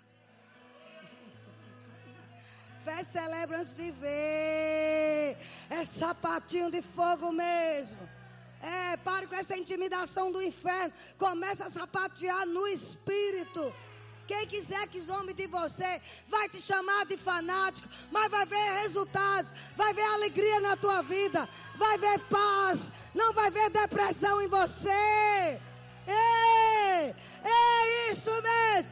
Fé celebra antes de ver. É sapatinho de fogo mesmo. É, pare com essa intimidação do inferno. Começa a sapatear no espírito. Quem quiser que zombe de você, vai te chamar de fanático, mas vai ver resultados, vai ver alegria na tua vida, vai ver paz, não vai ver depressão em você. Ei, é isso mesmo,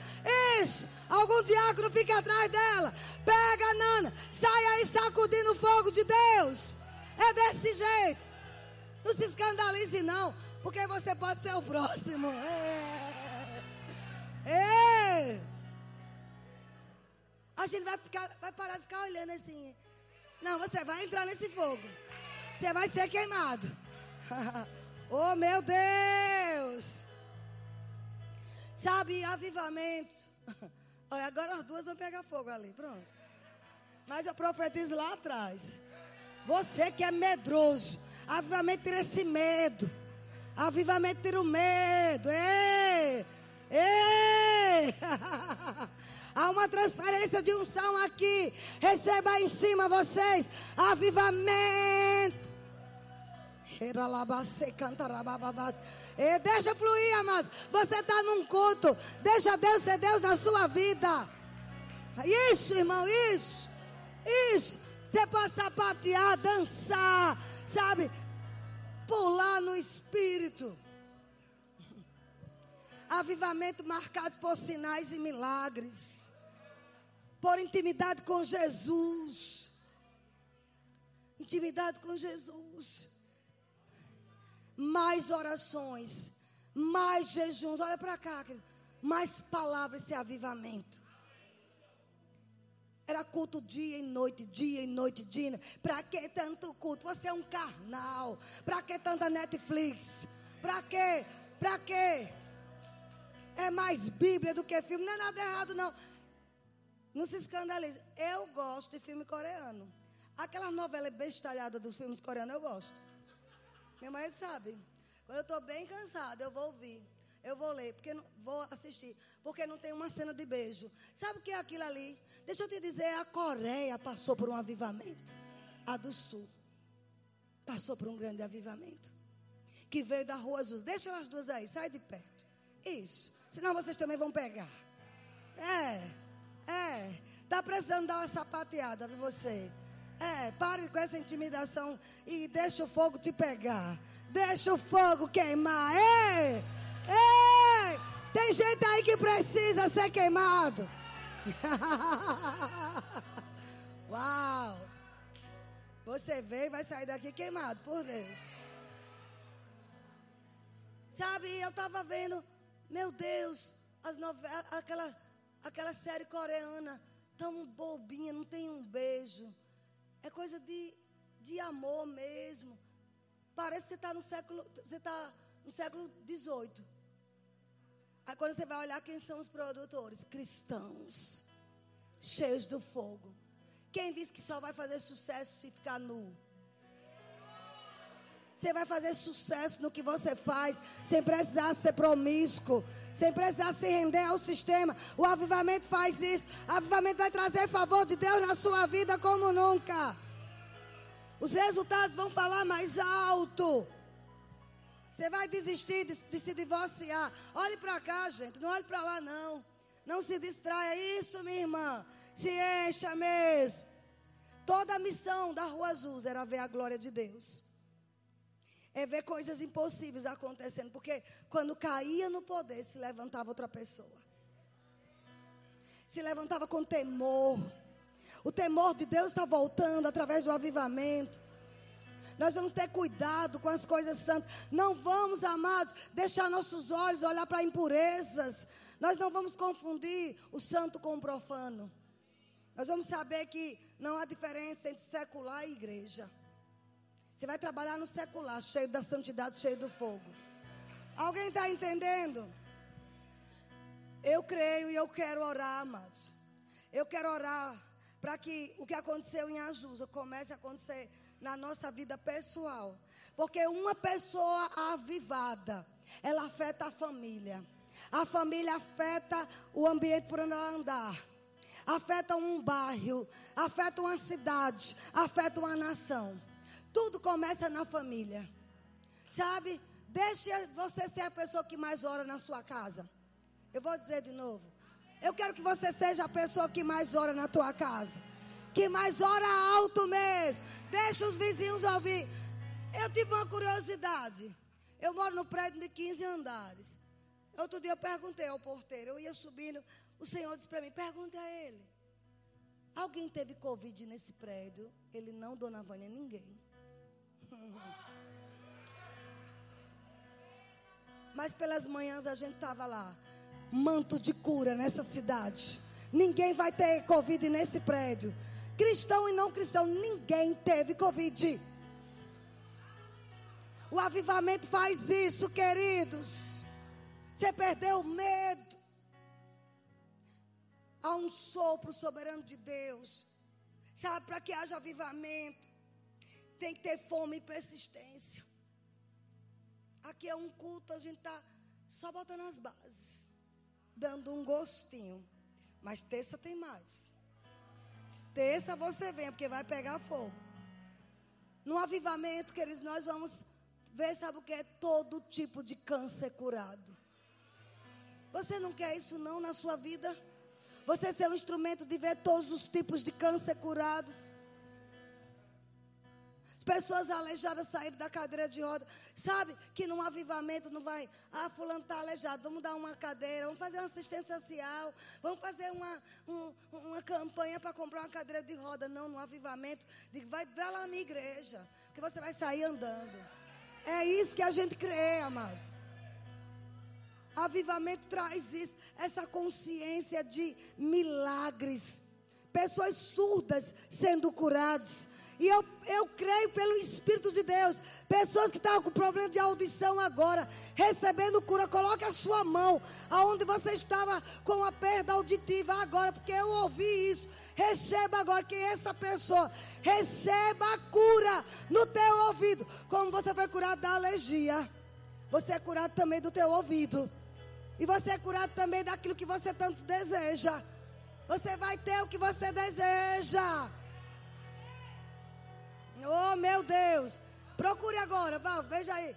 isso. Algum diácono fica atrás dela, pega Nana, sai aí sacudindo o fogo de Deus. É desse jeito. Não se escandalize não, porque você pode ser o próximo. É. Ei! A gente vai, ficar, vai parar de ficar olhando assim. Não, você vai entrar nesse fogo. Você vai ser queimado. oh, meu Deus! Sabe, avivamentos. Olha, agora as duas vão pegar fogo ali. Pronto. Mas eu profetizo lá atrás. Você que é medroso. Avivamento tira esse medo. Avivamento tira o medo. Ei! Ei! Há uma transferência de unção aqui. Receba em cima vocês. Avivamento. E deixa fluir, amados. Você está num culto. Deixa Deus ser Deus na sua vida. Isso, irmão, isso. Isso. Você pode sapatear, dançar, sabe? Pular no espírito avivamento marcado por sinais e milagres, por intimidade com Jesus. Intimidade com Jesus. Mais orações, mais jejuns. Olha para cá, querido. mais palavras e avivamento. Era culto dia e noite, dia e noite, dia. Para que tanto culto? Você é um carnal. Para que tanta Netflix? Para que? Para que? É mais Bíblia do que filme. Não é nada errado, não. Não se escandalize. Eu gosto de filme coreano. Aquela novela bestalhada dos filmes coreanos, eu gosto. Meu marido sabe. Quando eu estou bem cansada, eu vou ouvir. Eu vou ler, porque vou assistir. Porque não tem uma cena de beijo. Sabe o que é aquilo ali? Deixa eu te dizer, a Coreia passou por um avivamento. A do Sul passou por um grande avivamento. Que veio da Rua Azul. Deixa elas duas aí, sai de perto. Isso. Senão vocês também vão pegar. É, é. Tá precisando dar uma sapateada, viu você? É, pare com essa intimidação e deixa o fogo te pegar. Deixa o fogo queimar. Ei! Ei! Tem gente aí que precisa ser queimado. Uau! Você veio e vai sair daqui queimado, por Deus. Sabe, eu estava vendo meu Deus, as novelas, aquela, aquela série coreana, tão bobinha, não tem um beijo. É coisa de, de amor mesmo. Parece que você está no século, você está no século 18. Aí quando você vai olhar quem são os produtores, cristãos, cheios do fogo. Quem diz que só vai fazer sucesso se ficar nu? Você vai fazer sucesso no que você faz, sem precisar ser promíscuo, sem precisar se render ao sistema. O avivamento faz isso. O avivamento vai trazer favor de Deus na sua vida como nunca. Os resultados vão falar mais alto. Você vai desistir de, de se divorciar. Olhe para cá, gente. Não olhe para lá, não. Não se distraia. Isso, minha irmã. Se encha mesmo. Toda a missão da Rua Azul era ver a glória de Deus. É ver coisas impossíveis acontecendo. Porque quando caía no poder, se levantava outra pessoa. Se levantava com temor. O temor de Deus está voltando através do avivamento. Nós vamos ter cuidado com as coisas santas. Não vamos, amados, deixar nossos olhos olhar para impurezas. Nós não vamos confundir o santo com o profano. Nós vamos saber que não há diferença entre secular e igreja. Você vai trabalhar no secular, cheio da santidade, cheio do fogo. Alguém está entendendo? Eu creio e eu quero orar, amados. Eu quero orar para que o que aconteceu em Azusa comece a acontecer na nossa vida pessoal. Porque uma pessoa avivada, ela afeta a família. A família afeta o ambiente por onde ela andar. Afeta um bairro, afeta uma cidade, afeta uma nação. Tudo começa na família. Sabe? Deixe você ser a pessoa que mais ora na sua casa. Eu vou dizer de novo. Eu quero que você seja a pessoa que mais ora na tua casa que mais ora alto mesmo. Deixa os vizinhos ouvir. Eu tive uma curiosidade. Eu moro no prédio de 15 andares. Outro dia eu perguntei ao porteiro, eu ia subindo, o senhor disse para mim, pergunte a ele. Alguém teve Covid nesse prédio? Ele não, dona Vânia, ninguém. Mas pelas manhãs a gente estava lá. Manto de cura nessa cidade. Ninguém vai ter Covid nesse prédio. Cristão e não cristão, ninguém teve Covid. O avivamento faz isso, queridos. Você perdeu o medo. Há um sopro soberano de Deus. Sabe, para que haja avivamento, tem que ter fome e persistência. Aqui é um culto, a gente está só botando as bases, dando um gostinho. Mas terça tem mais. Terça você vem, porque vai pegar fogo. No avivamento, queridos, nós vamos ver, sabe o que é? Todo tipo de câncer curado. Você não quer isso não na sua vida? Você ser um instrumento de ver todos os tipos de câncer curados pessoas aleijadas saírem da cadeira de roda. Sabe que num avivamento não vai, ah, fulano está aleijado, vamos dar uma cadeira, vamos fazer uma assistência social, vamos fazer uma, um, uma campanha para comprar uma cadeira de roda. Não, no avivamento, digo, vai, vai lá na minha igreja, que você vai sair andando. É isso que a gente crê, amados. Avivamento traz isso, essa consciência de milagres. Pessoas surdas sendo curadas e eu, eu creio pelo Espírito de Deus. Pessoas que estavam com problema de audição agora, recebendo cura, coloque a sua mão aonde você estava com a perda auditiva agora, porque eu ouvi isso. Receba agora que essa pessoa receba a cura no teu ouvido, como você foi curado da alergia. Você é curado também do teu ouvido. E você é curado também daquilo que você tanto deseja. Você vai ter o que você deseja. Oh, meu Deus. Procure agora, vá, veja aí.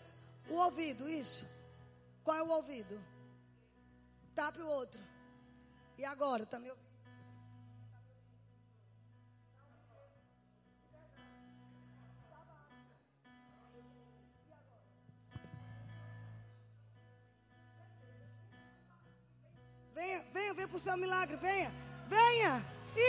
O ouvido, isso. Qual é o ouvido? Tape o outro. E agora, tá me ouvindo? Venha, venha, venha para o seu milagre, venha, venha.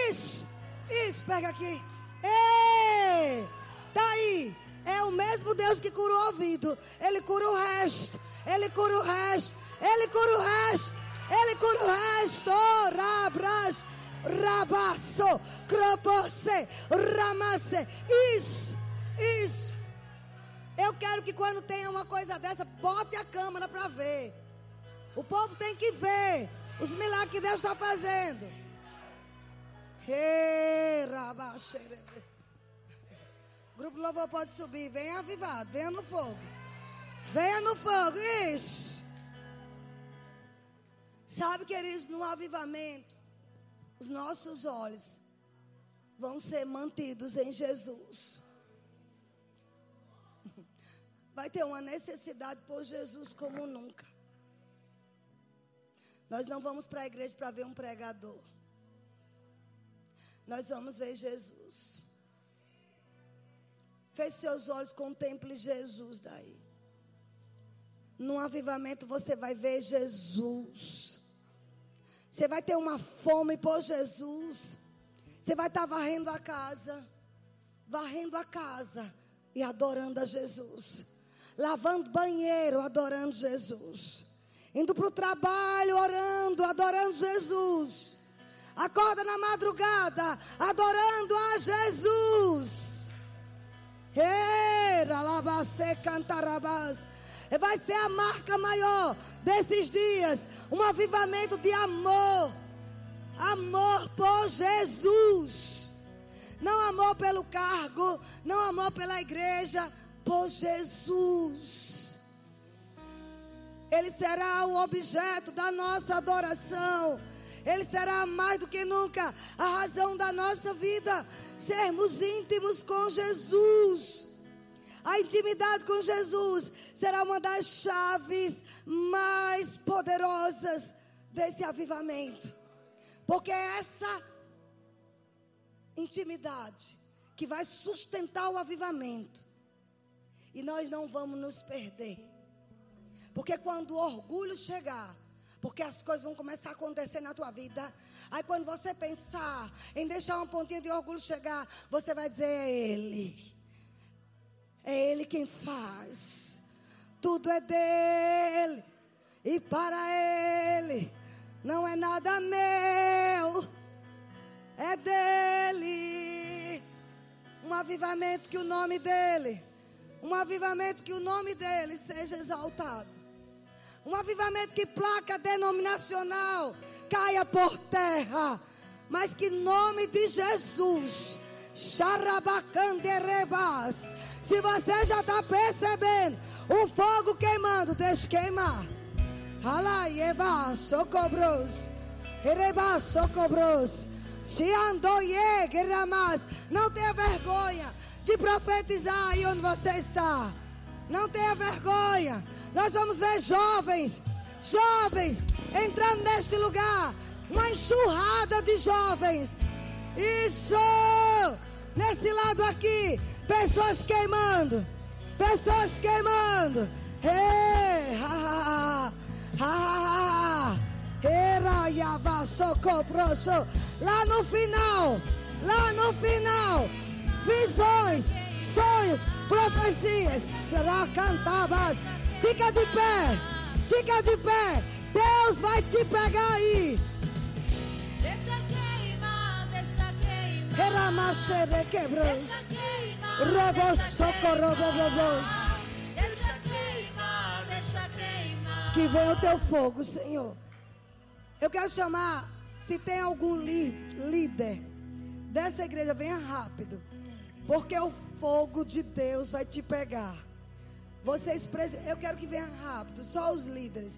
Isso, isso, pega aqui. Ei! Está aí. É o mesmo Deus que cura o ouvido. Ele cura o resto. Ele cura o resto. Ele cura o resto. Ele cura o resto. Rabras, rabasso, cropose, ramasse. Isso, isso. Eu quero que quando tenha uma coisa dessa, bote a câmera para ver. O povo tem que ver os milagres que Deus está fazendo. Hey, Grupo Louvor pode subir. Venha avivado. Venha no fogo. Venha no fogo. Isso. Sabe, queridos, no avivamento, os nossos olhos vão ser mantidos em Jesus. vai ter uma necessidade por Jesus como nunca. Nós não vamos para a igreja para ver um pregador. Nós vamos ver Jesus. Feche seus olhos, contemple Jesus daí. Num avivamento você vai ver Jesus. Você vai ter uma fome por Jesus. Você vai estar varrendo a casa, varrendo a casa e adorando a Jesus. Lavando banheiro, adorando Jesus. Indo para o trabalho, orando, adorando Jesus. Acorda na madrugada, adorando a Jesus. Vai ser a marca maior desses dias. Um avivamento de amor amor por Jesus. Não amor pelo cargo, não amor pela igreja, por Jesus. Ele será o objeto da nossa adoração. Ele será mais do que nunca a razão da nossa vida. Sermos íntimos com Jesus. A intimidade com Jesus será uma das chaves mais poderosas desse avivamento. Porque é essa intimidade que vai sustentar o avivamento. E nós não vamos nos perder. Porque quando o orgulho chegar, porque as coisas vão começar a acontecer na tua vida. Aí quando você pensar em deixar um pontinho de orgulho chegar, você vai dizer: é Ele. É Ele quem faz. Tudo é dele. E para Ele. Não é nada meu, é dele. Um avivamento que o nome dele, um avivamento que o nome dele seja exaltado. Um avivamento que placa denominacional caia por terra, mas que nome de Jesus, Xarabacanderebas. Se você já está percebendo o fogo queimando, deixe queimar. Alai, Eva, socobros. Ereba, socobros. Se andou ramas. Não tenha vergonha de profetizar aí onde você está. Não tenha vergonha. Nós vamos ver jovens, jovens entrando neste lugar. Uma enxurrada de jovens. Isso! Nesse lado aqui, pessoas queimando. Pessoas queimando. Hey, ha, ha, ha. Lá no final, lá no final, visões, sonhos, profecias, será cantabas. Fica de pé, fica de pé. Deus vai te pegar aí. Deixa queimar, deixa queimar. Era machere quebros. Robos socorro, robos. Que venha o teu fogo, Senhor. Eu quero chamar, se tem algum líder dessa igreja, venha rápido. Porque o fogo de Deus vai te pegar. Vocês, eu quero que venha rápido, só os líderes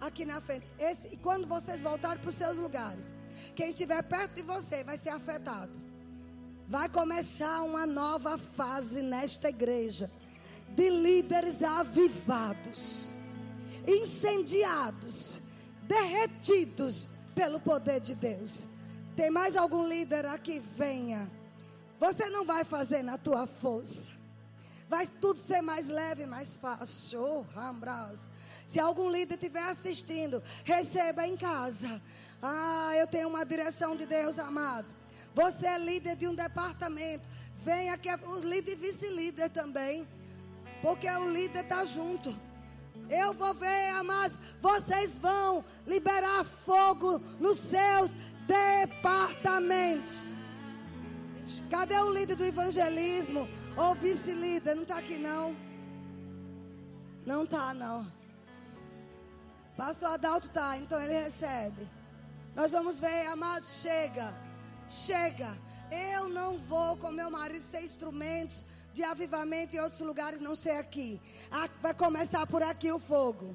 aqui na frente. Esse, e quando vocês voltarem para os seus lugares, quem estiver perto de você vai ser afetado. Vai começar uma nova fase nesta igreja de líderes avivados incendiados, derretidos pelo poder de Deus. Tem mais algum líder aqui? Venha. Você não vai fazer na tua força. Vai tudo ser mais leve, mais fácil. Oh, Se algum líder estiver assistindo, receba em casa. Ah, eu tenho uma direção de Deus, amados. Você é líder de um departamento. Venha aqui, o líder e vice-líder também. Porque o líder está junto. Eu vou ver, amados, vocês vão liberar fogo nos seus departamentos. Cadê o líder do evangelismo? Ou vice-líder? Não está aqui não. Não está não. Pastor Adalto está, então ele recebe. Nós vamos ver, amados, chega. Chega. Eu não vou com meu marido ser instrumentos de avivamento em outros lugares, não sei aqui. Vai começar por aqui o fogo.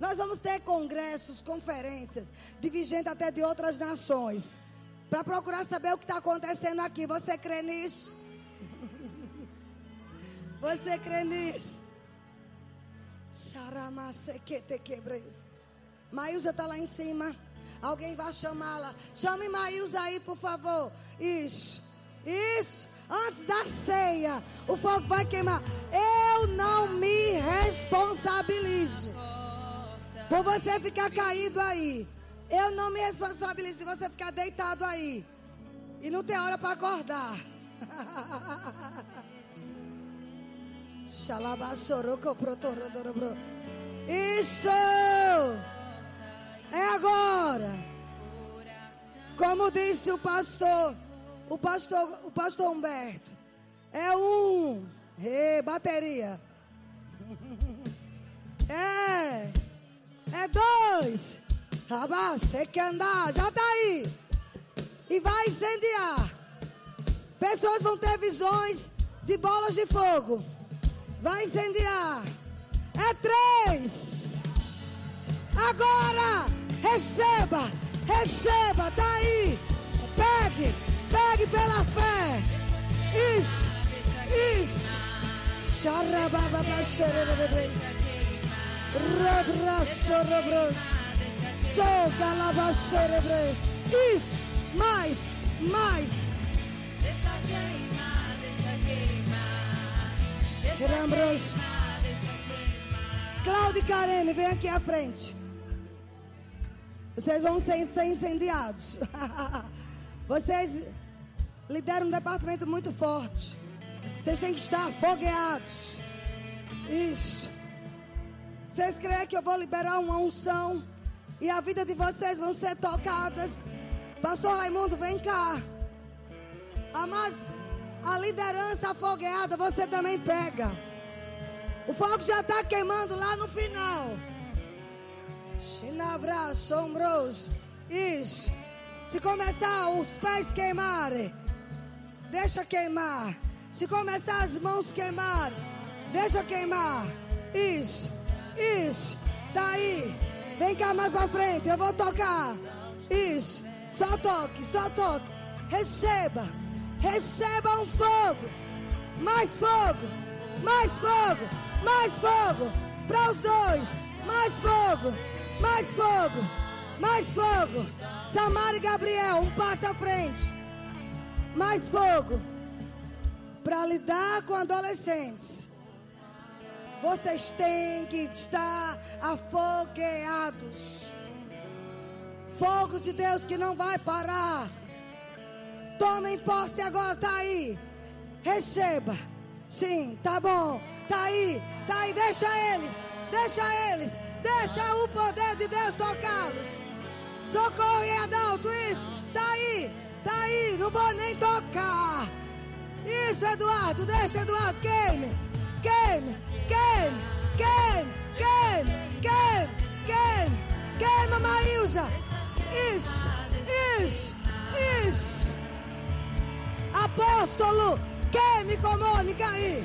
Nós vamos ter congressos, conferências, dividindo até de outras nações, para procurar saber o que está acontecendo aqui. Você crê nisso? Você crê nisso? Saramasequete quebreus. Maísa está lá em cima. Alguém vai chamá-la. Chame Maísa aí, por favor. Isso. Isso. Antes da ceia, o fogo vai queimar. Eu não me responsabilizo por você ficar caído aí. Eu não me responsabilizo de você ficar deitado aí e não ter hora para acordar. Isso! É agora. Como disse o pastor, o pastor, o pastor Humberto. É um. Ei, bateria. É. É dois. Você quer andar? Já está aí. E vai incendiar. Pessoas vão ter visões de bolas de fogo. Vai incendiar. É três. Agora. Receba. Receba. Está aí. Pegue. Pegue pela fé. Isso. Isso. Xarababa, xererebe. Rabraçorobros. Solta a labaxerebre. Isso. Mais. Mais. Deixa Cláudia e Karine, vem aqui à frente. Vocês vão ser, ser incendiados. Vocês lideram um departamento muito forte. Vocês têm que estar fogueados. Isso. Vocês creem que eu vou liberar uma unção e a vida de vocês vão ser tocadas? Pastor Raimundo, vem cá. Mas a liderança afogueada você também pega. O fogo já está queimando lá no final. Chinabra, sombros. Isso. Se começar os pés queimarem, deixa queimar. Se começar as mãos queimar, deixa queimar. Isso, isso. Tá aí. Vem cá mais pra frente, eu vou tocar. Isso. Só toque, só toque. Receba. Receba um fogo. Mais fogo. Mais fogo. Mais fogo. Para os dois. Mais fogo. Mais fogo. Mais fogo. Samara e Gabriel, um passo à frente. Mais fogo. Para lidar com adolescentes. Vocês têm que estar afogueados. Fogo de Deus que não vai parar. Tomem posse agora, tá aí. Receba. Sim, tá bom. Tá aí, tá aí. Deixa eles, deixa eles. Deixa o poder de Deus tocá-los. Socorro e Adalto, isso. Tá aí, tá aí. Não vou nem tocar. Isso, Eduardo. Deixa Eduardo. Queime, queime, queime, queime, queime, queime, queime. Queima. Isso, isso, isso. Apóstolo, queime com Mônica aí.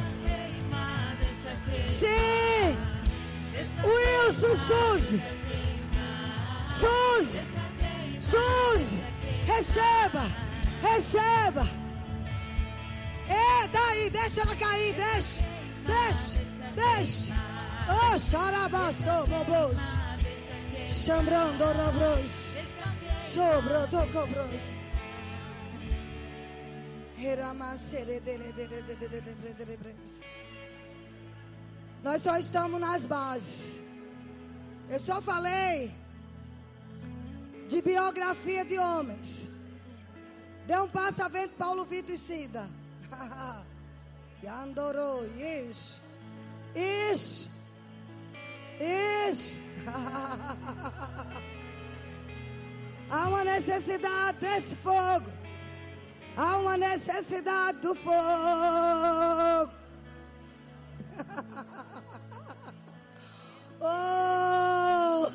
Sim. Wilson Suzy. Suzy. Suzy. Receba. Receba. É, daí, deixa ela cair, deixa. Deixa, deixa. Oh, xarabaço, bobos. Chambrando, robros. Sobro, docobros. Nós só estamos nas bases. Eu só falei de biografia de homens. Deu um passo a vento Paulo Vitor e Cida. Yandorou, isso. Isso. Isso. Há uma necessidade desse fogo. Há uma necessidade do fogo. oh!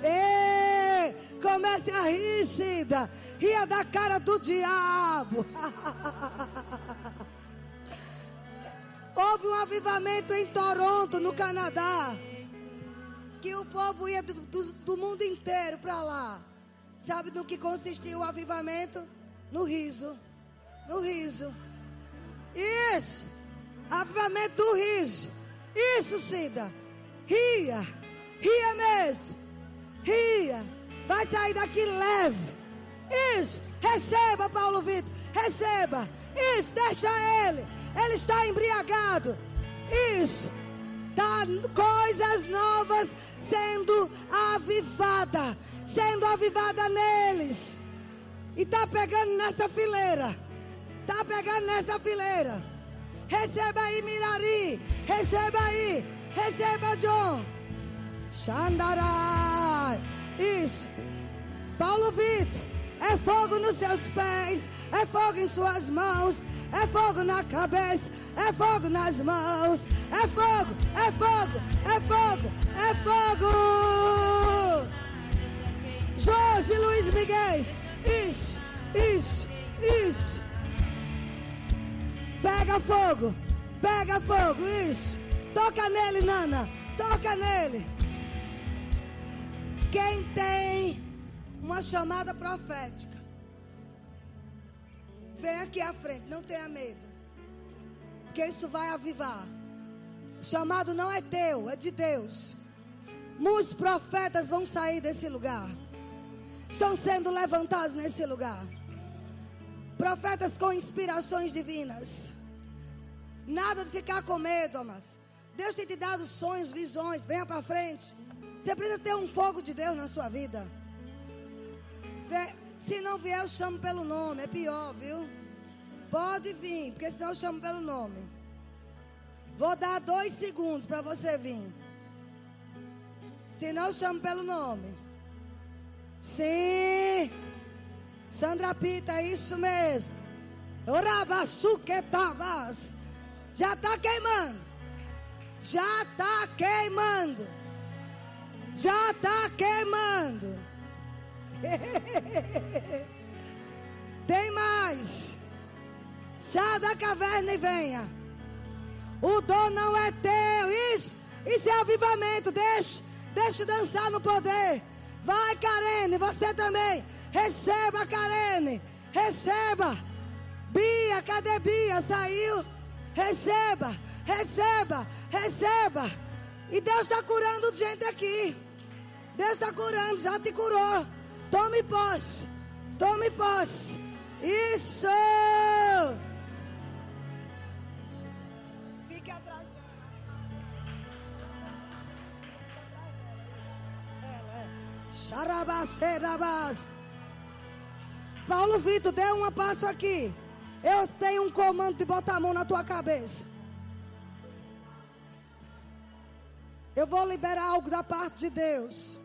Ei, comece a rir, Cida. Ria da cara do diabo. Houve um avivamento em Toronto, no Canadá. Que o povo ia do, do, do mundo inteiro para lá. Sabe no que consistia o avivamento? No riso. No riso. Isso. Avivamento do riso. Isso, Cida. Ria. Ria mesmo. Ria. Vai sair daqui leve. Isso. Receba, Paulo Vitor. Receba. Isso. Deixa ele. Ele está embriagado. Isso. Tá coisas novas sendo avivada, sendo avivada neles. E tá pegando nessa fileira. Tá pegando nessa fileira. Receba aí, Mirari. Receba aí. Receba, John. Xandarai. Isso. Paulo Vitor. É fogo nos seus pés. É fogo em suas mãos. É fogo na cabeça. É fogo nas mãos. É fogo. É fogo. É fogo. É fogo. Josi Luiz Miguel. Isso. Isso. Isso. Pega fogo. Pega fogo. Isso. Toca nele, Nana. Toca nele. Quem tem uma chamada profética, vem aqui à frente. Não tenha medo. Porque isso vai avivar. O chamado não é teu, é de Deus. Muitos profetas vão sair desse lugar. Estão sendo levantados nesse lugar. Profetas com inspirações divinas. Nada de ficar com medo, amados. Deus tem te dado sonhos, visões. Venha para frente. Você precisa ter um fogo de Deus na sua vida. Se não vier, eu chamo pelo nome. É pior, viu? Pode vir, porque senão eu chamo pelo nome. Vou dar dois segundos para você vir. Se não, eu chamo pelo nome. Sim. Sandra Pita, isso mesmo. Orabaçuquetabas. Já está queimando. Já está queimando. Já está queimando. Tem mais. Saia da caverna e venha. O dom não é teu. Isso, isso é avivamento. Deixa, deixa dançar no poder. Vai, Karene, você também. Receba, Karene. Receba. Bia, cadê Bia? Saiu. Receba, receba, receba. E Deus está curando gente aqui. Deus está curando, já te curou. Tome posse. Tome posse. Isso. Xarabas, Paulo Vitor, dê um passo aqui. Eu tenho um comando de botar a mão na tua cabeça. Eu vou liberar algo da parte de Deus.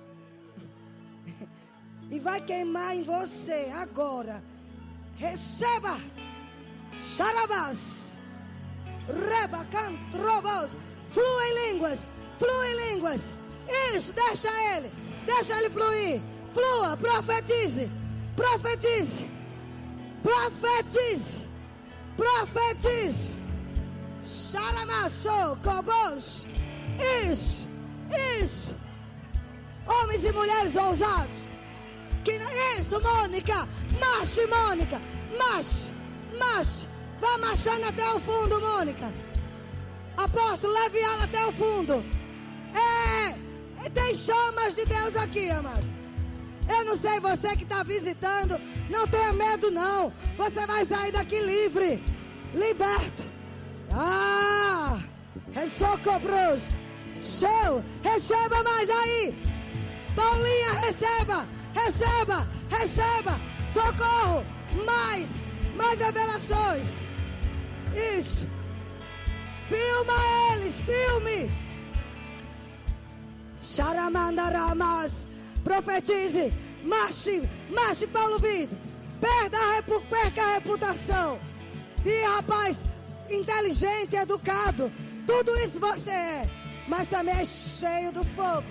E vai queimar em você agora. Receba. Charabás. Reba, cantrobos. Flua em línguas. Flua em línguas. Isso, deixa ele. Deixa ele fluir. Flua, profetize. Profetize. Profetize. Profetize. Charamassou, cobos. Isso, isso. Homens e mulheres ousados. Que isso, Mônica. Marche, Mônica. Marche, marche. Vá marchando até o fundo, Mônica. Apóstolo, leve ela até o fundo. É, tem chamas de Deus aqui, amados. Eu não sei você que está visitando. Não tenha medo, não. Você vai sair daqui livre, liberto. Ah, é socorros. Show. Receba mais aí. Paulinha, receba receba, receba, socorro, mais, mais revelações. Isso. Filma eles, filme. Charamandaramas. Profetize. Marche, marche, Paulo Vido. Perda perca a reputação. E rapaz, inteligente, educado. Tudo isso você é. Mas também é cheio do fogo.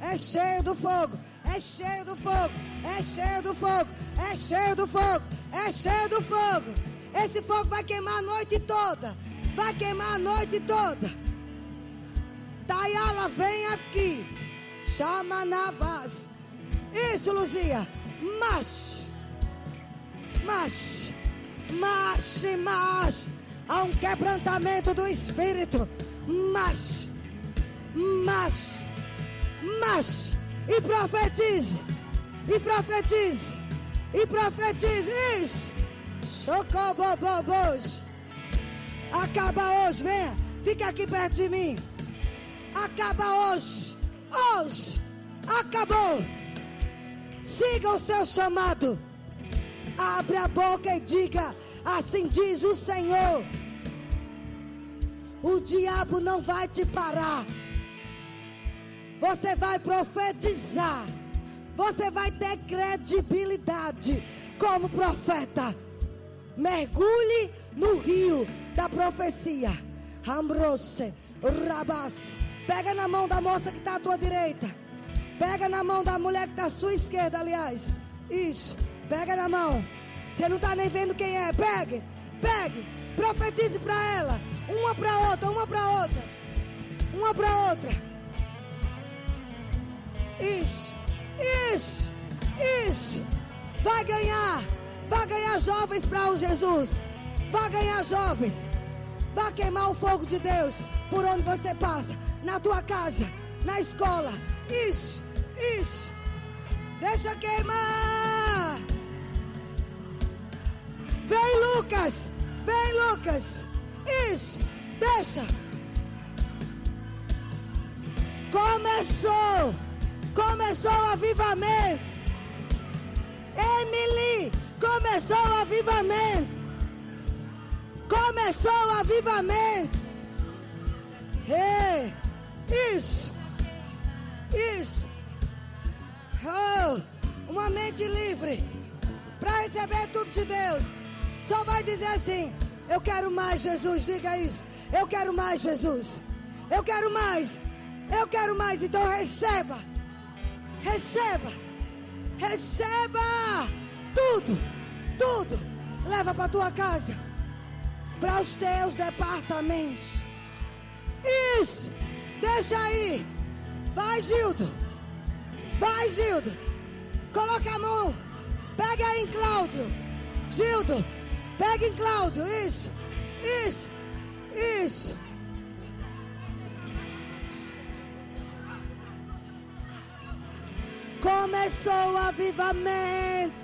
É cheio do fogo. É cheio do fogo, é cheio do fogo, é cheio do fogo, é cheio do fogo. Esse fogo vai queimar a noite toda. Vai queimar a noite toda. Tayala, vem aqui. Chama Navas. Isso, Luzia. Marche. Marche. Marche, marche. Há um quebrantamento do espírito. Mas, mas, mas, e profetize, e profetize, e profetize isso. Chocobobobos. Acaba hoje, venha, fica aqui perto de mim. Acaba hoje, hoje, acabou. Siga o seu chamado. Abre a boca e diga: Assim diz o Senhor. O diabo não vai te parar. Você vai profetizar. Você vai ter credibilidade como profeta. Mergulhe no rio da profecia. Ambrose, Rabas. Pega na mão da moça que está à tua direita. Pega na mão da mulher que está à sua esquerda, aliás. Isso. Pega na mão. Você não está nem vendo quem é. Pegue. Pegue. Profetize para ela. Uma para outra, uma para outra. Uma para outra. Isso. Isso. Isso. Vai ganhar. Vai ganhar jovens para o Jesus. Vai ganhar jovens. Vai queimar o fogo de Deus por onde você passa. Na tua casa, na escola. Isso. Isso. Deixa queimar. Vem, Lucas. Vem, Lucas. Isso. Deixa. Começou. Começou o avivamento. Emily. Começou o avivamento. Começou o avivamento. Ei. Isso. Isso. Oh, uma mente livre para receber tudo de Deus. Só vai dizer assim: Eu quero mais, Jesus. Diga isso. Eu quero mais, Jesus. Eu quero mais. Eu quero mais. Então receba. Receba. Receba tudo. Tudo. Leva para tua casa. Para os teus departamentos. Isso. Deixa aí. Vai, Gildo. Vai, Gildo. Coloca a mão. Pega aí em Cláudio. Gildo. Pega em Cláudio. Isso. Isso. Isso. Começou o avivamento.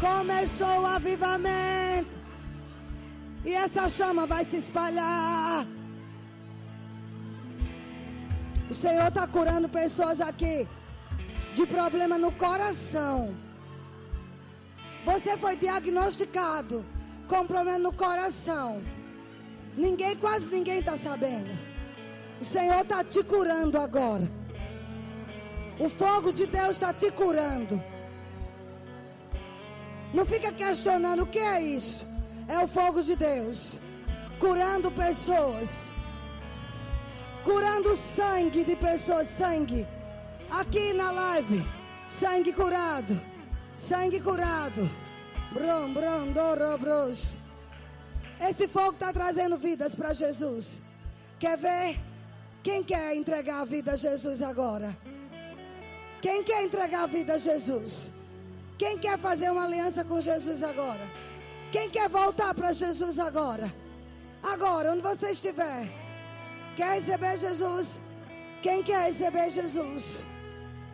Começou o avivamento. E essa chama vai se espalhar. O Senhor está curando pessoas aqui de problema no coração. Você foi diagnosticado com problema no coração. Ninguém, quase ninguém está sabendo. O Senhor está te curando agora. O fogo de Deus está te curando. Não fica questionando o que é isso. É o fogo de Deus curando pessoas, curando sangue de pessoas, sangue Aqui na live, sangue curado, sangue curado. Brom, brom, dorobros. Esse fogo está trazendo vidas para Jesus. Quer ver? Quem quer entregar a vida a Jesus agora? Quem quer entregar a vida a Jesus? Quem quer fazer uma aliança com Jesus agora? Quem quer voltar para Jesus agora? Agora, onde você estiver. Quer receber Jesus? Quem quer receber Jesus?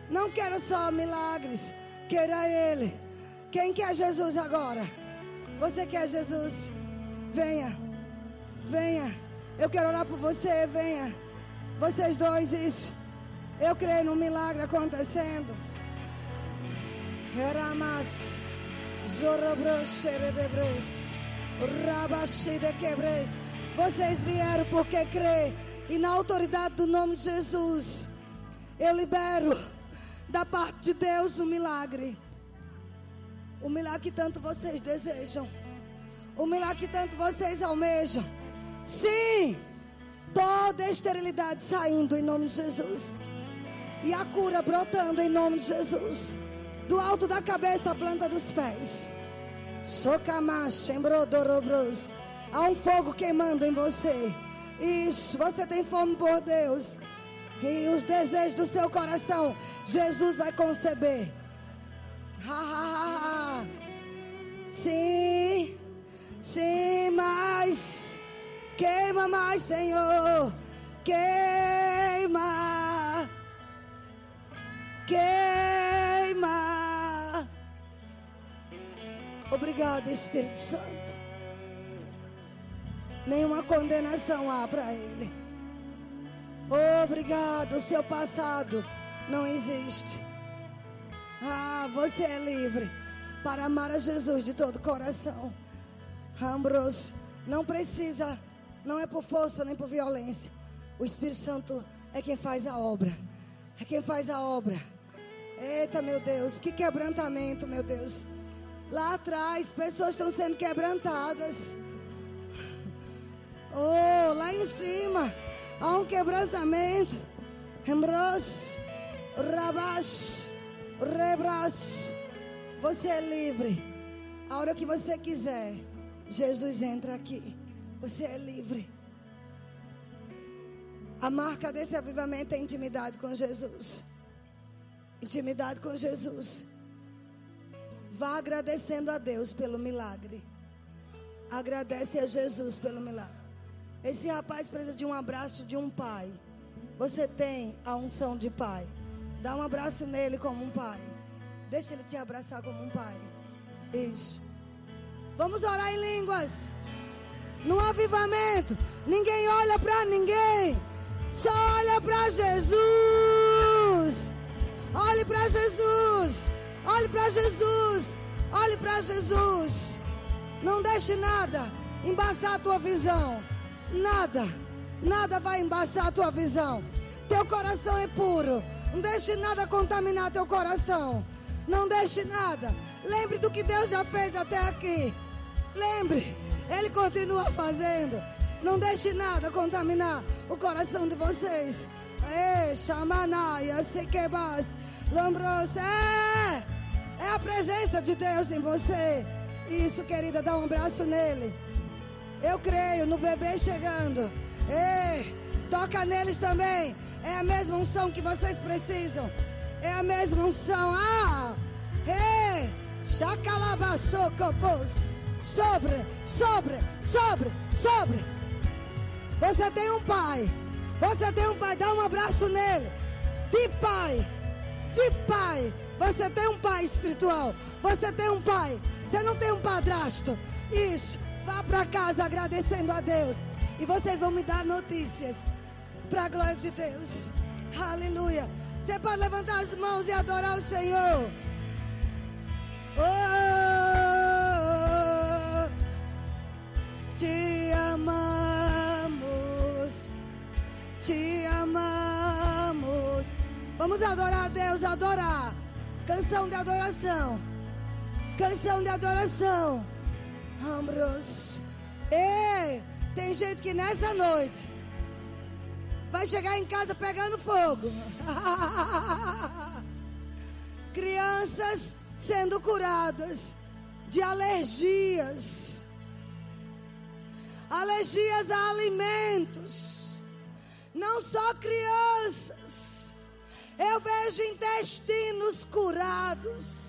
Não quero só milagres, queira Ele. Quem quer Jesus agora? Você quer Jesus? Venha, venha. Eu quero orar por você, venha. Vocês dois, isso. Eu creio no milagre acontecendo. Ramas, Zorobroxeredebres, Rabaxidequebres. Vocês vieram porque crê. E na autoridade do nome de Jesus, eu libero da parte de Deus o milagre. O milagre que tanto vocês desejam. O milagre que tanto vocês almejam. Sim! Toda esterilidade saindo em nome de Jesus. E a cura brotando em nome de Jesus. Do alto da cabeça à planta dos pés. Socamacha, embrodorobros. Há um fogo queimando em você. Isso, você tem fome por Deus. E os desejos do seu coração, Jesus vai conceber. Ha, ha, ha, ha. Sim, sim, mas Queima mais, Senhor. Queima. Queima. Obrigado, Espírito Santo. Nenhuma condenação há para ele. Obrigado, o seu passado não existe. Ah, você é livre para amar a Jesus de todo o coração. Ambrose, não precisa, não é por força nem por violência. O Espírito Santo é quem faz a obra. É quem faz a obra. Eita, meu Deus, que quebrantamento, meu Deus. Lá atrás, pessoas estão sendo quebrantadas. Oh, lá em cima, há um quebrantamento. Embros, rabash, rebras. Você é livre. A hora que você quiser, Jesus entra aqui. Você é livre. A marca desse avivamento é intimidade com Jesus. Intimidade com Jesus. Vá agradecendo a Deus pelo milagre. Agradece a Jesus pelo milagre. Esse rapaz precisa de um abraço de um pai. Você tem a unção de pai. Dá um abraço nele como um pai. Deixa ele te abraçar como um pai. Isso. Vamos orar em línguas. No avivamento, ninguém olha para ninguém. Só olha para Jesus. Olhe para Jesus. Olhe para Jesus. Olhe para Jesus. Não deixe nada embaçar a tua visão. Nada. Nada vai embaçar a tua visão. Teu coração é puro. Não deixe nada contaminar teu coração. Não deixe nada. Lembre do que Deus já fez até aqui. Lembre, Ele continua fazendo. Não deixe nada contaminar o coração de vocês. É, é a presença de Deus em você. Isso, querida, dá um abraço nele. Eu creio no bebê chegando. É, toca neles também. É a mesma unção que vocês precisam. É a mesma unção. Ah! Ei! Chacalabaçocopos. Sobre, sobre, sobre, sobre. Você tem um pai. Você tem um pai. Dá um abraço nele. De pai. De pai. Você tem um pai espiritual. Você tem um pai. Você não tem um padrasto. Isso. Vá para casa agradecendo a Deus. E vocês vão me dar notícias. Para a glória de Deus. Aleluia. Você pode levantar as mãos e adorar o Senhor. Oh, te amamos. Te amamos. Vamos adorar a Deus, adorar. Canção de adoração. Canção de adoração. Ambros. Ei, tem gente que nessa noite vai chegar em casa pegando fogo. Crianças sendo curadas de alergias. Alergias a alimentos. Não só crianças. Eu vejo intestinos curados.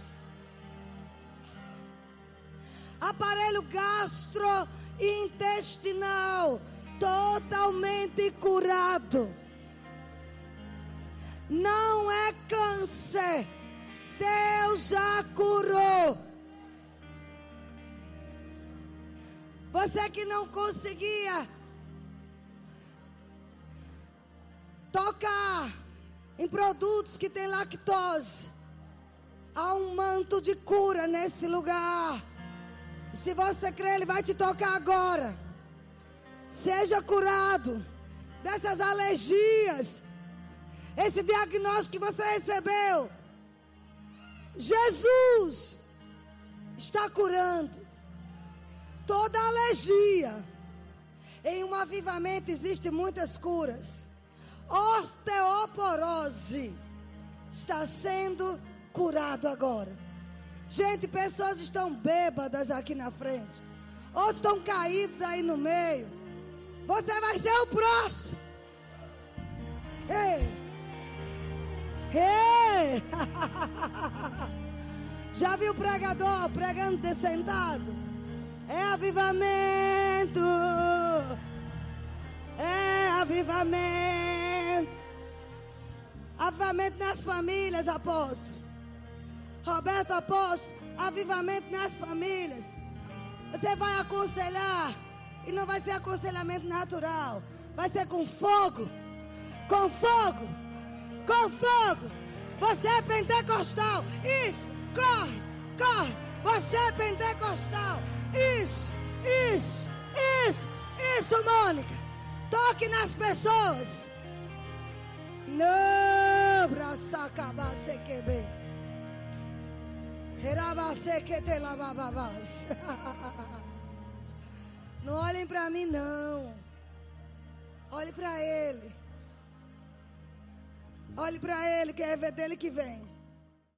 Aparelho gastrointestinal totalmente curado. Não é câncer. Deus já curou. Você que não conseguia tocar em produtos que tem lactose, há um manto de cura nesse lugar. Se você crê, ele vai te tocar agora. Seja curado dessas alergias. Esse diagnóstico que você recebeu. Jesus está curando toda alergia. Em um avivamento existem muitas curas. Osteoporose está sendo curado agora. Gente, pessoas estão bêbadas aqui na frente. Ou estão caídos aí no meio. Você vai ser o próximo. Ei! Ei! Já viu o pregador pregando de sentado? É avivamento. É avivamento. Avivamento nas famílias, apóstolo. Roberto Apóstolo, avivamento nas famílias. Você vai aconselhar. E não vai ser aconselhamento natural. Vai ser com fogo. Com fogo. Com fogo. Você é pentecostal. Isso. Corre. Corre. Você é pentecostal. Isso. Isso. Isso. Isso, Mônica. Toque nas pessoas. Não, braça acabar sem quebrar. Não olhem para mim, não. Olhe para Ele. Olhe para Ele, que é dele que vem.